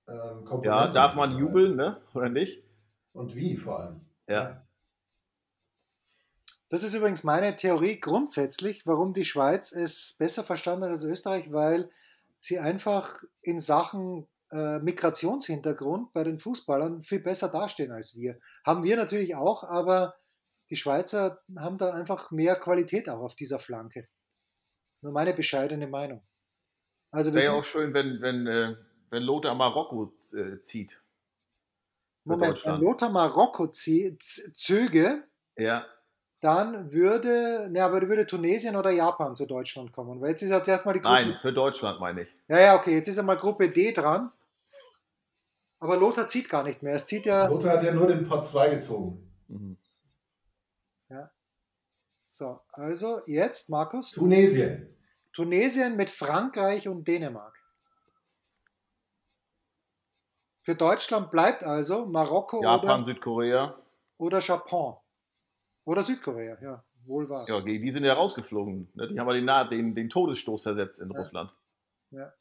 ähm, Komponente. Ja, darf man jubeln, ne? Oder nicht? Und wie vor allem. Ja. Das ist übrigens meine Theorie grundsätzlich, warum die Schweiz es besser verstanden hat als Österreich, weil sie einfach in Sachen äh, Migrationshintergrund bei den Fußballern viel besser dastehen als wir. Haben wir natürlich auch, aber die Schweizer haben da einfach mehr Qualität auch auf dieser Flanke. Nur meine bescheidene Meinung. Also Wäre ja auch schön, wenn, wenn, äh, wenn Lothar Marokko äh, zieht. Moment, wenn Deutschland. Lothar Marokko zie- z- zöge, Ja. dann würde, ne, aber würde Tunesien oder Japan zu Deutschland kommen. Weil jetzt ist jetzt erstmal die Gruppe Nein, für Deutschland meine ich. Ja, ja, okay, jetzt ist einmal Gruppe D dran. Aber Lothar zieht gar nicht mehr. Es zieht ja. Lothar hat ja nur den Pot 2 gezogen. Mhm. So, also jetzt, Markus. Tunesien. Tunesien mit Frankreich und Dänemark. Für Deutschland bleibt also Marokko Japan, oder, Südkorea. oder Japan. Oder Südkorea, ja, wohl wahr. Ja, die sind ja rausgeflogen. Ne? Die haben ja den, den, den Todesstoß ersetzt in Ja. Russland. Ja.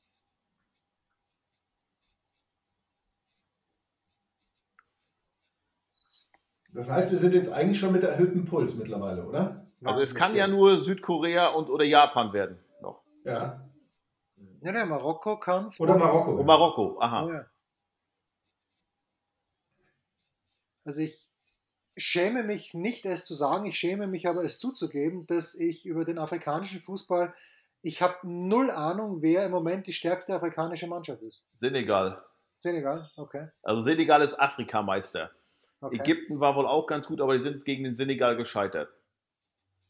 Das heißt, wir sind jetzt eigentlich schon mit erhöhtem Puls mittlerweile, oder? Also es kann ja nur Südkorea und oder Japan werden. Noch. Ja. Ja, ne, Marokko kann es. Oder Marokko. Und Marokko, aha. Ja. Also ich schäme mich nicht, es zu sagen, ich schäme mich aber, es zuzugeben, dass ich über den afrikanischen Fußball, ich habe null Ahnung, wer im Moment die stärkste afrikanische Mannschaft ist. Senegal. Senegal, okay. Also Senegal ist Afrikameister. Okay. Ägypten war wohl auch ganz gut, aber die sind gegen den Senegal gescheitert.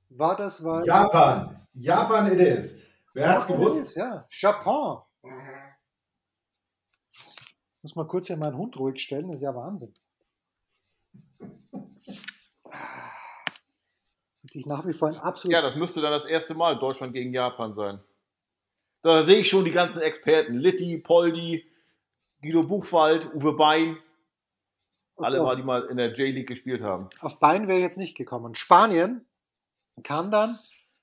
War das, weil. Japan. Japan it is. Wer hat's gewusst? Ja, Japan. Ich muss mal kurz hier meinen Hund ruhig stellen, das ist ja Wahnsinn. Ich nach wie vor ein absolut Ja, das müsste dann das erste Mal Deutschland gegen Japan sein. Da sehe ich schon die ganzen Experten. Litti, Poldi, Guido Buchwald, Uwe Bein. Alle mal, die mal in der J-League gespielt haben. Auf Bein wäre ich jetzt nicht gekommen. Spanien kann dann,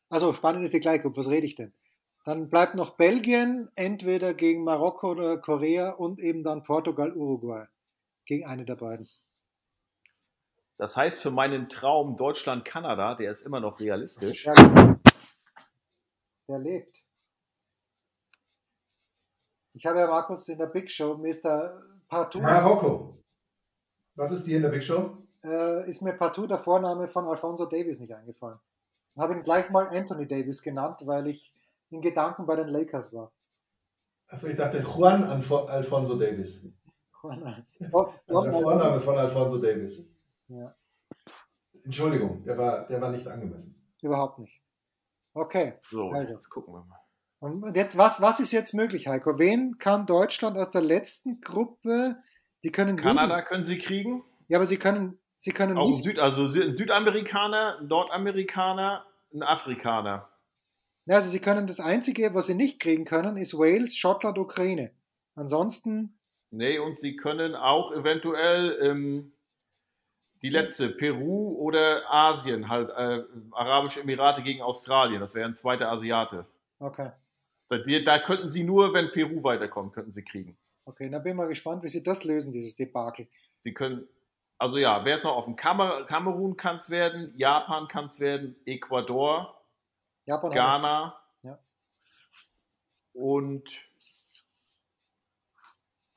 also Spanien ist die gleiche Gruppe, was rede ich denn? Dann bleibt noch Belgien, entweder gegen Marokko oder Korea und eben dann Portugal, Uruguay. Gegen eine der beiden. Das heißt, für meinen Traum Deutschland-Kanada, der ist immer noch realistisch. Der, der lebt. Ich habe ja Markus in der Big Show, da partout, Marokko. Was ist die in der Big Show? äh, ist mir partout der Vorname von Alfonso Davis nicht eingefallen. Ich habe ihn gleich mal Anthony Davis genannt, weil ich in Gedanken bei den Lakers war. Achso, ich dachte Juan Alfo- Alfonso Davis. Dort- Also der Vorname von Alfonso Davis. Ja, Entschuldigung, der war, der war nicht angemessen. überhaupt nicht. Okay. So, Also. jetzt gucken wir mal. Und jetzt, was, was ist jetzt möglich, Heiko? Wen kann Deutschland aus der letzten Gruppe, die können Kanada Jeden, können sie kriegen. ja, aber sie können, sie können Auch ein nicht, Süd, also Südamerikaner, ein Nordamerikaner, ein Afrikaner. Ja, also sie können das Einzige, was sie nicht kriegen können, ist Wales, Schottland, Ukraine. Ansonsten, Nee, und sie können auch eventuell ähm, die letzte, Peru oder Asien, halt äh, Arabische Emirate gegen Australien. Das wäre ein zweiter Asiate. okay. Da, da könnten sie nur, wenn Peru weiterkommt, könnten sie kriegen. Okay, dann bin ich mal gespannt, wie sie das lösen, dieses Debakel. Sie können, also ja, wer ist noch offen? Kamer Kamerun kann es werden, Japan kann es werden, Ecuador, Japan. Ghana Ja. und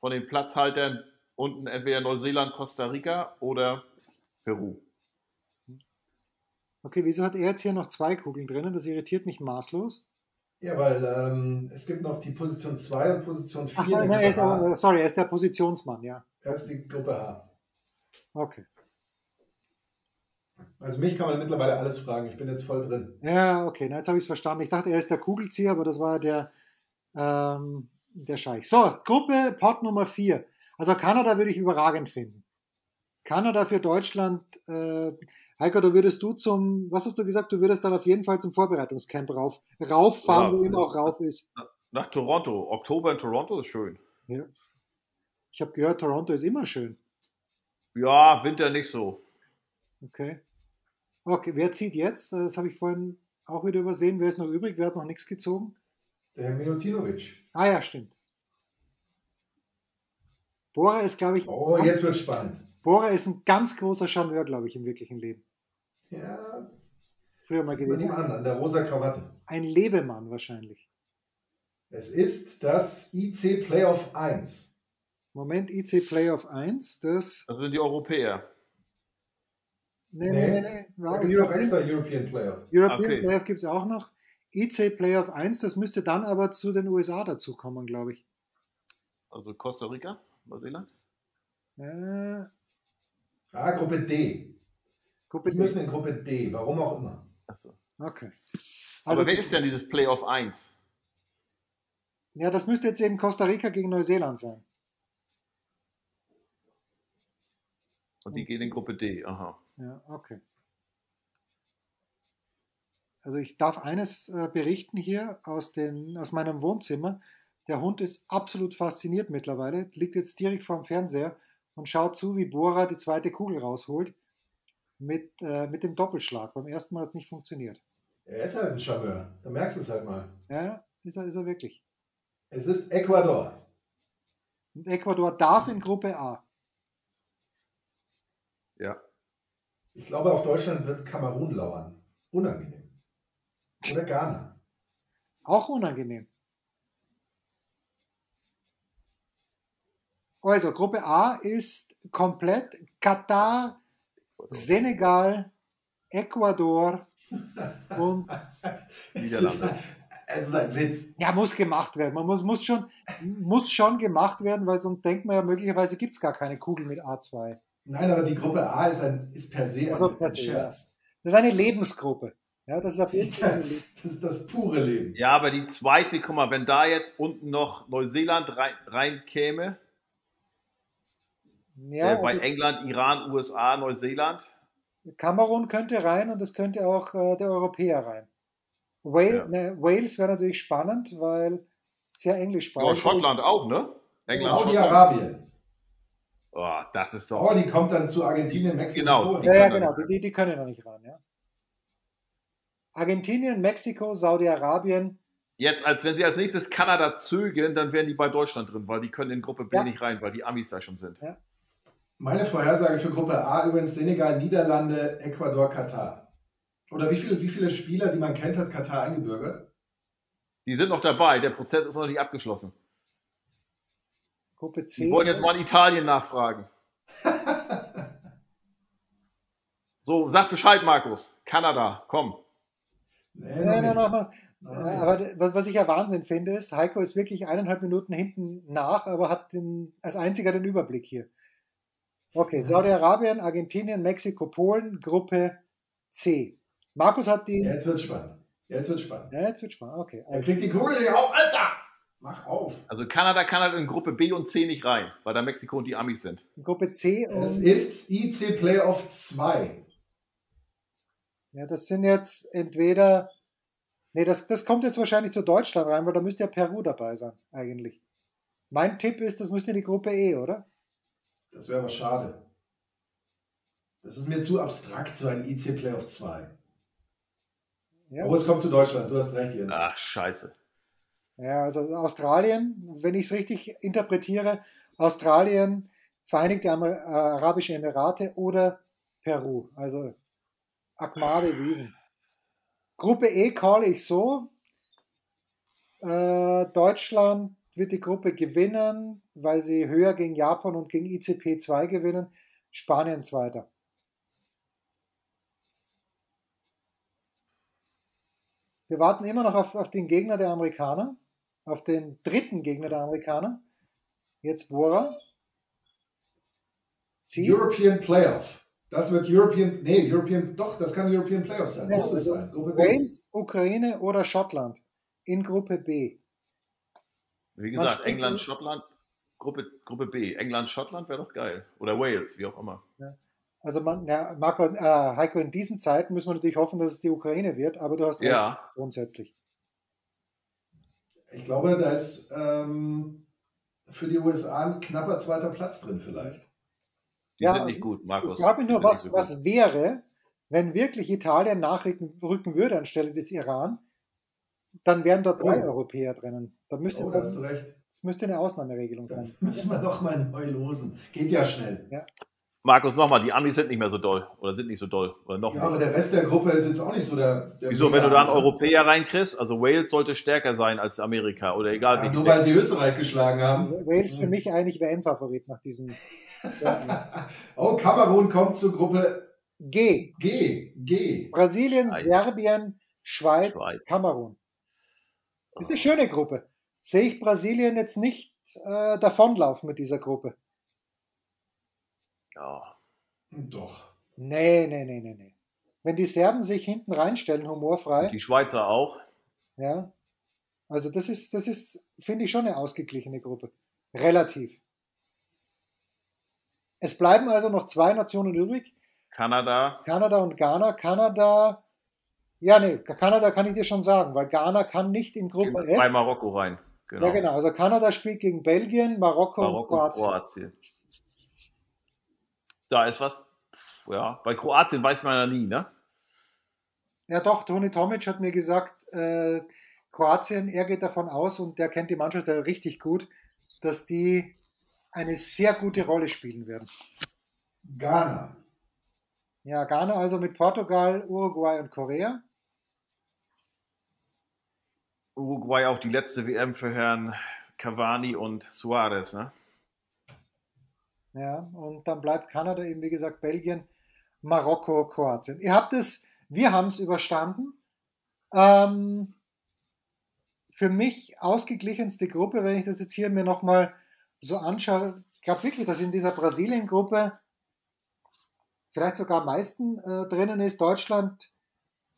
von den Platzhaltern unten entweder Neuseeland, Costa Rica oder Peru. Okay, wieso hat er jetzt hier noch zwei Kugeln drinnen? Das irritiert mich maßlos. Ja, weil ähm, es gibt noch die Position 2 und Position 4. Ach, so, er ist, aber, sorry, er ist der Positionsmann, ja. Er ist die Gruppe A. Okay. Also mich kann man mittlerweile alles fragen. Ich bin jetzt voll drin. Ja, okay, na, jetzt habe ich es verstanden. Ich dachte, er ist der Kugelzieher, aber das war der, ähm, der Scheich. So, Gruppe Pot Nummer 4. Also Kanada würde ich überragend finden. Kanada für Deutschland. Äh, Heiko, da würdest du zum, was hast du gesagt, du würdest dann auf jeden Fall zum Vorbereitungscamp rauf, rauffahren, ja, wo immer auch rauf ist. Nach Toronto. Oktober in Toronto ist schön. Ja. Ich habe gehört, Toronto ist immer schön. Ja, Winter nicht so. Okay. Okay, wer zieht jetzt? Das habe ich vorhin auch wieder übersehen. Wer ist noch übrig? Wer hat noch nichts gezogen? Der Milutinovic. Ah ja, stimmt. Bora ist, glaube ich. Oh, jetzt wird spannend. Bora ist ein ganz großer Charmeur, glaube ich, im wirklichen Leben. Ja. Früher mal gewesen. An, an der rosa Krawatte. Ein Lebemann wahrscheinlich. Es ist das IC Playoff 1. Moment, IC Playoff 1, das. Das sind die Europäer. Nee, nee, nee. nee. Extra European Playoff. European okay. Playoff gibt es auch noch. IC Playoff 1, das müsste dann aber zu den USA dazukommen, glaube ich. Also Costa Rica, Neuseeland? Äh, ah, Gruppe D. Gruppe Die müssen in Gruppe D, warum auch immer. Achso. Okay. Also, aber wer ist denn dieses Playoff 1? Ja, das müsste jetzt eben Costa Rica gegen Neuseeland sein. Und die gehen in Gruppe D, aha. Ja, okay. Also ich darf eines äh, berichten hier aus, den, aus meinem Wohnzimmer. Der Hund ist absolut fasziniert mittlerweile, liegt jetzt direkt vor dem Fernseher und schaut zu, wie Bora die zweite Kugel rausholt mit, äh, mit dem Doppelschlag. Beim ersten Mal hat es nicht funktioniert. Er ist halt ein Charmeur, da merkst du es halt mal. Ja, ist er, ist er wirklich. Es ist Ecuador. Und Ecuador darf in Gruppe A. Ja. Ich glaube, auf Deutschland wird Kamerun lauern. Unangenehm. Oder Ghana. Auch unangenehm. Also, Gruppe A ist komplett Katar, Senegal, Ecuador und Niederlande. Es ist ein Witz. Ja, muss gemacht werden. Man muss, muss, schon, muss schon gemacht werden, weil sonst denkt man ja, möglicherweise gibt es gar keine Kugel mit A2. Nein, aber die Gruppe A ist, ein, ist per se also ein, per se, Scherz. Das ist eine Lebensgruppe. Ja, das ist auf jeden Fall. Das, das ist das pure Leben. Ja, aber die zweite, guck mal, wenn da jetzt unten noch Neuseeland rein, reinkäme, ja, äh, bei also England, Iran, USA, Neuseeland. Kamerun könnte rein und es könnte auch äh, der Europäer rein. Wales, Ja. ne, Wales wäre natürlich spannend, weil sehr Ja, englischsprachig. Schottland auch, ne? England. Saudi-Arabien. Oh, das ist doch. Oh, die kommt dann zu Argentinien, Mexiko. Genau, Ja, ja, können genau, die, die können noch nicht ran. Ja. Argentinien, Mexiko, Saudi-Arabien. Jetzt, als wenn sie als nächstes Kanada zögern, dann wären die bei Deutschland drin, weil die können in Gruppe B Ja. nicht rein, weil die Amis da schon sind. Meine Vorhersage für Gruppe A übrigens Senegal, Niederlande, Ecuador, Katar. Oder wie viele, wie viele Spieler, die man kennt, hat Katar eingebürgert? Die sind noch dabei, der Prozess ist noch nicht abgeschlossen. Gruppe C. Die wollen jetzt mal in Italien nachfragen. So, sag Bescheid, Markus. Kanada, komm. Nee, Nein, nein, noch nein, nein. Äh, Aber was ich ja Wahnsinn finde, ist, Heiko ist wirklich eineinhalb Minuten hinten nach, aber hat den, als einziger den Überblick hier. Okay, Saudi-Arabien, Argentinien, Mexiko, Polen, Gruppe C. Markus hat die. Jetzt wird spannend. Jetzt wird spannend. Ja, jetzt wird spannend. Okay. Er kriegt die Kugel nicht auf, Alter! Mach auf. Also Kanada kann halt in Gruppe B und C nicht rein, weil da Mexiko und die Amis sind. Gruppe C Es und ist IC Playoff 2. ja, das sind jetzt entweder. Nee, das, das kommt jetzt wahrscheinlich zu Deutschland rein, weil da müsste ja Peru dabei sein, eigentlich. Mein Tipp ist, das müsste die Gruppe E, oder? Das wäre aber schade. Das ist mir zu abstrakt, so ein IC Playoff 2. Ja. Aber es kommt zu Deutschland, du hast recht, Jens. Ach, scheiße. Ja, also Australien, wenn ich es richtig interpretiere, Australien, Vereinigte äh, Arabische Emirate oder Peru. Also Akmade Wiesen. Gruppe E call ich so. Äh, Deutschland wird die Gruppe gewinnen, weil sie höher gegen Japan und gegen ICP 2 gewinnen. Spanien zweiter. Wir warten immer noch auf, auf den Gegner der Amerikaner, auf den dritten Gegner der Amerikaner. Jetzt Bora. Sie? European Playoff. Das wird European, nee, European, doch, das kann European Playoff sein. Ja, Muss es also sein. Gruppe Wales, Ukraine oder Schottland in Gruppe B. Wie gesagt, England, Schottland, Gruppe, Gruppe B. England, Schottland wäre doch geil. Oder Wales, wie auch immer. Ja. Also man, ja, Marco, äh, Heiko, in diesen Zeiten müssen wir natürlich hoffen, dass es die Ukraine wird, aber du hast recht, ja. grundsätzlich. Ich glaube, da ist ähm, für die USA ein knapper zweiter Platz drin vielleicht. Die ja, sind nicht gut, Markus. Ich frage mich nur, was, so was wäre, wenn wirklich Italien nachrücken würde anstelle des Iran, dann wären dort drei oh. Europäer drinnen. Da müsste oh, da hast du recht. Das müsste eine Ausnahmeregelung sein. Müssen wir noch mal neu losen. Geht ja schnell. Ja. Markus, nochmal, die Amis sind nicht mehr so doll oder sind nicht so doll. Oder noch ja, aber der Rest der Gruppe ist jetzt auch nicht so der. der Wieso, wenn du da einen Europäer reinkriegst? Also Wales sollte stärker sein als Amerika oder egal ja, wie. Nur weil sie Österreich geschlagen haben. Wales für mich eigentlich WM-Favorit nach diesem. oh, Kamerun kommt zur Gruppe G. G. G. Brasilien, Serbien, Schweiz, Schweiz. Kamerun. Ist eine schöne Gruppe. Sehe ich Brasilien jetzt nicht äh, davonlaufen mit dieser Gruppe. Ja. Doch. Nee, nee, nee, nee, nee. Wenn die Serben sich hinten reinstellen, humorfrei. Und die Schweizer auch. Ja. Also das ist, das ist, finde ich, schon eine ausgeglichene Gruppe. Relativ. Es bleiben also noch zwei Nationen übrig. Kanada. Kanada und Ghana. Kanada, ja, nee, Kanada kann ich dir schon sagen, weil Ghana kann nicht in Gruppe F. Bei Marokko rein. Genau. Ja, genau. Also Kanada spielt gegen Belgien, Marokko, Marokko und Kroatien. Kroatien. Da ist was. Ja, bei Kroatien weiß man ja nie, ne? Ja, doch, Toni Tomic hat mir gesagt, äh, Kroatien, er geht davon aus und der kennt die Mannschaft ja richtig gut, dass die eine sehr gute Rolle spielen werden. Ghana. Ja, Ghana also mit Portugal, Uruguay und Korea. Uruguay auch die letzte WM für Herrn Cavani und Suarez, ne? Ja, und dann bleibt Kanada eben, wie gesagt, Belgien, Marokko, Kroatien. Ihr habt es, wir haben es überstanden. Ähm, für mich ausgeglichenste Gruppe, wenn ich das jetzt hier mir nochmal so anschaue. Ich glaube wirklich, dass in dieser Brasilien-Gruppe vielleicht sogar am meisten äh, drinnen ist. Deutschland.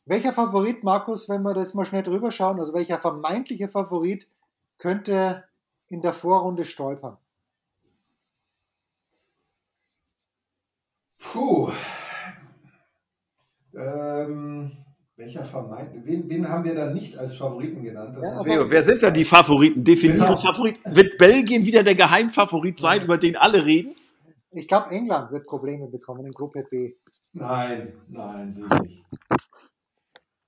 Welcher Favorit, Markus, wenn wir das mal schnell drüber schauen, also welcher vermeintliche Favorit könnte in der Vorrunde stolpern? Puh. Ähm, welcher vermeint? Wen, wen, haben wir da nicht als Favoriten genannt? Ja, also, wer sind da die Favoriten? Definiere genau. Favoriten. Wird Belgien wieder der Geheimfavorit sein, über den alle reden? Ich glaube, England wird Probleme bekommen in Gruppe B. Nein, nein, ich nicht.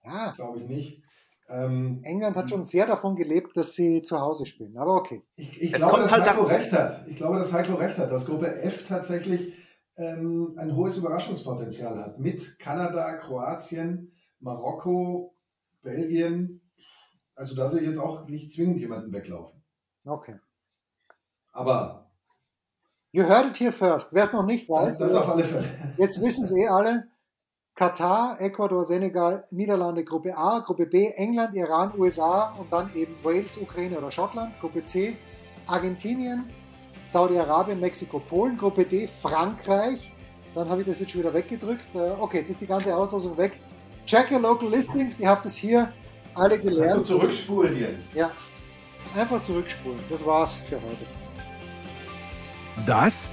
Ja. Glaube ich nicht. Ähm, England hat schon sehr davon gelebt, dass sie zu Hause spielen, aber okay. Ich, ich glaube, dass halt Heiko recht hat. Ich glaube, dass Heiko recht hat, dass Gruppe F tatsächlich ähm, ein hohes Überraschungspotenzial hat. Mit Kanada, Kroatien, Marokko, Belgien. Also da sehe ich jetzt auch nicht zwingend jemanden weglaufen. Okay. Aber. You heard it here first. Wer es noch nicht weiß. Das, das auf alle Fälle. Jetzt wissen es eh alle. Katar, Ecuador, Senegal, Niederlande, Gruppe A, Gruppe B, England, Iran, USA und dann eben Wales, Ukraine oder Schottland, Gruppe C, Argentinien, Saudi-Arabien, Mexiko, Polen, Gruppe D, Frankreich. Dann habe ich das jetzt schon wieder weggedrückt. Äh, okay, jetzt ist die ganze Auslosung weg. Check your local listings. Ihr habt es hier alle gelernt. Also zurückspulen jetzt. Ja, einfach zurückspulen. Das war's für heute. Das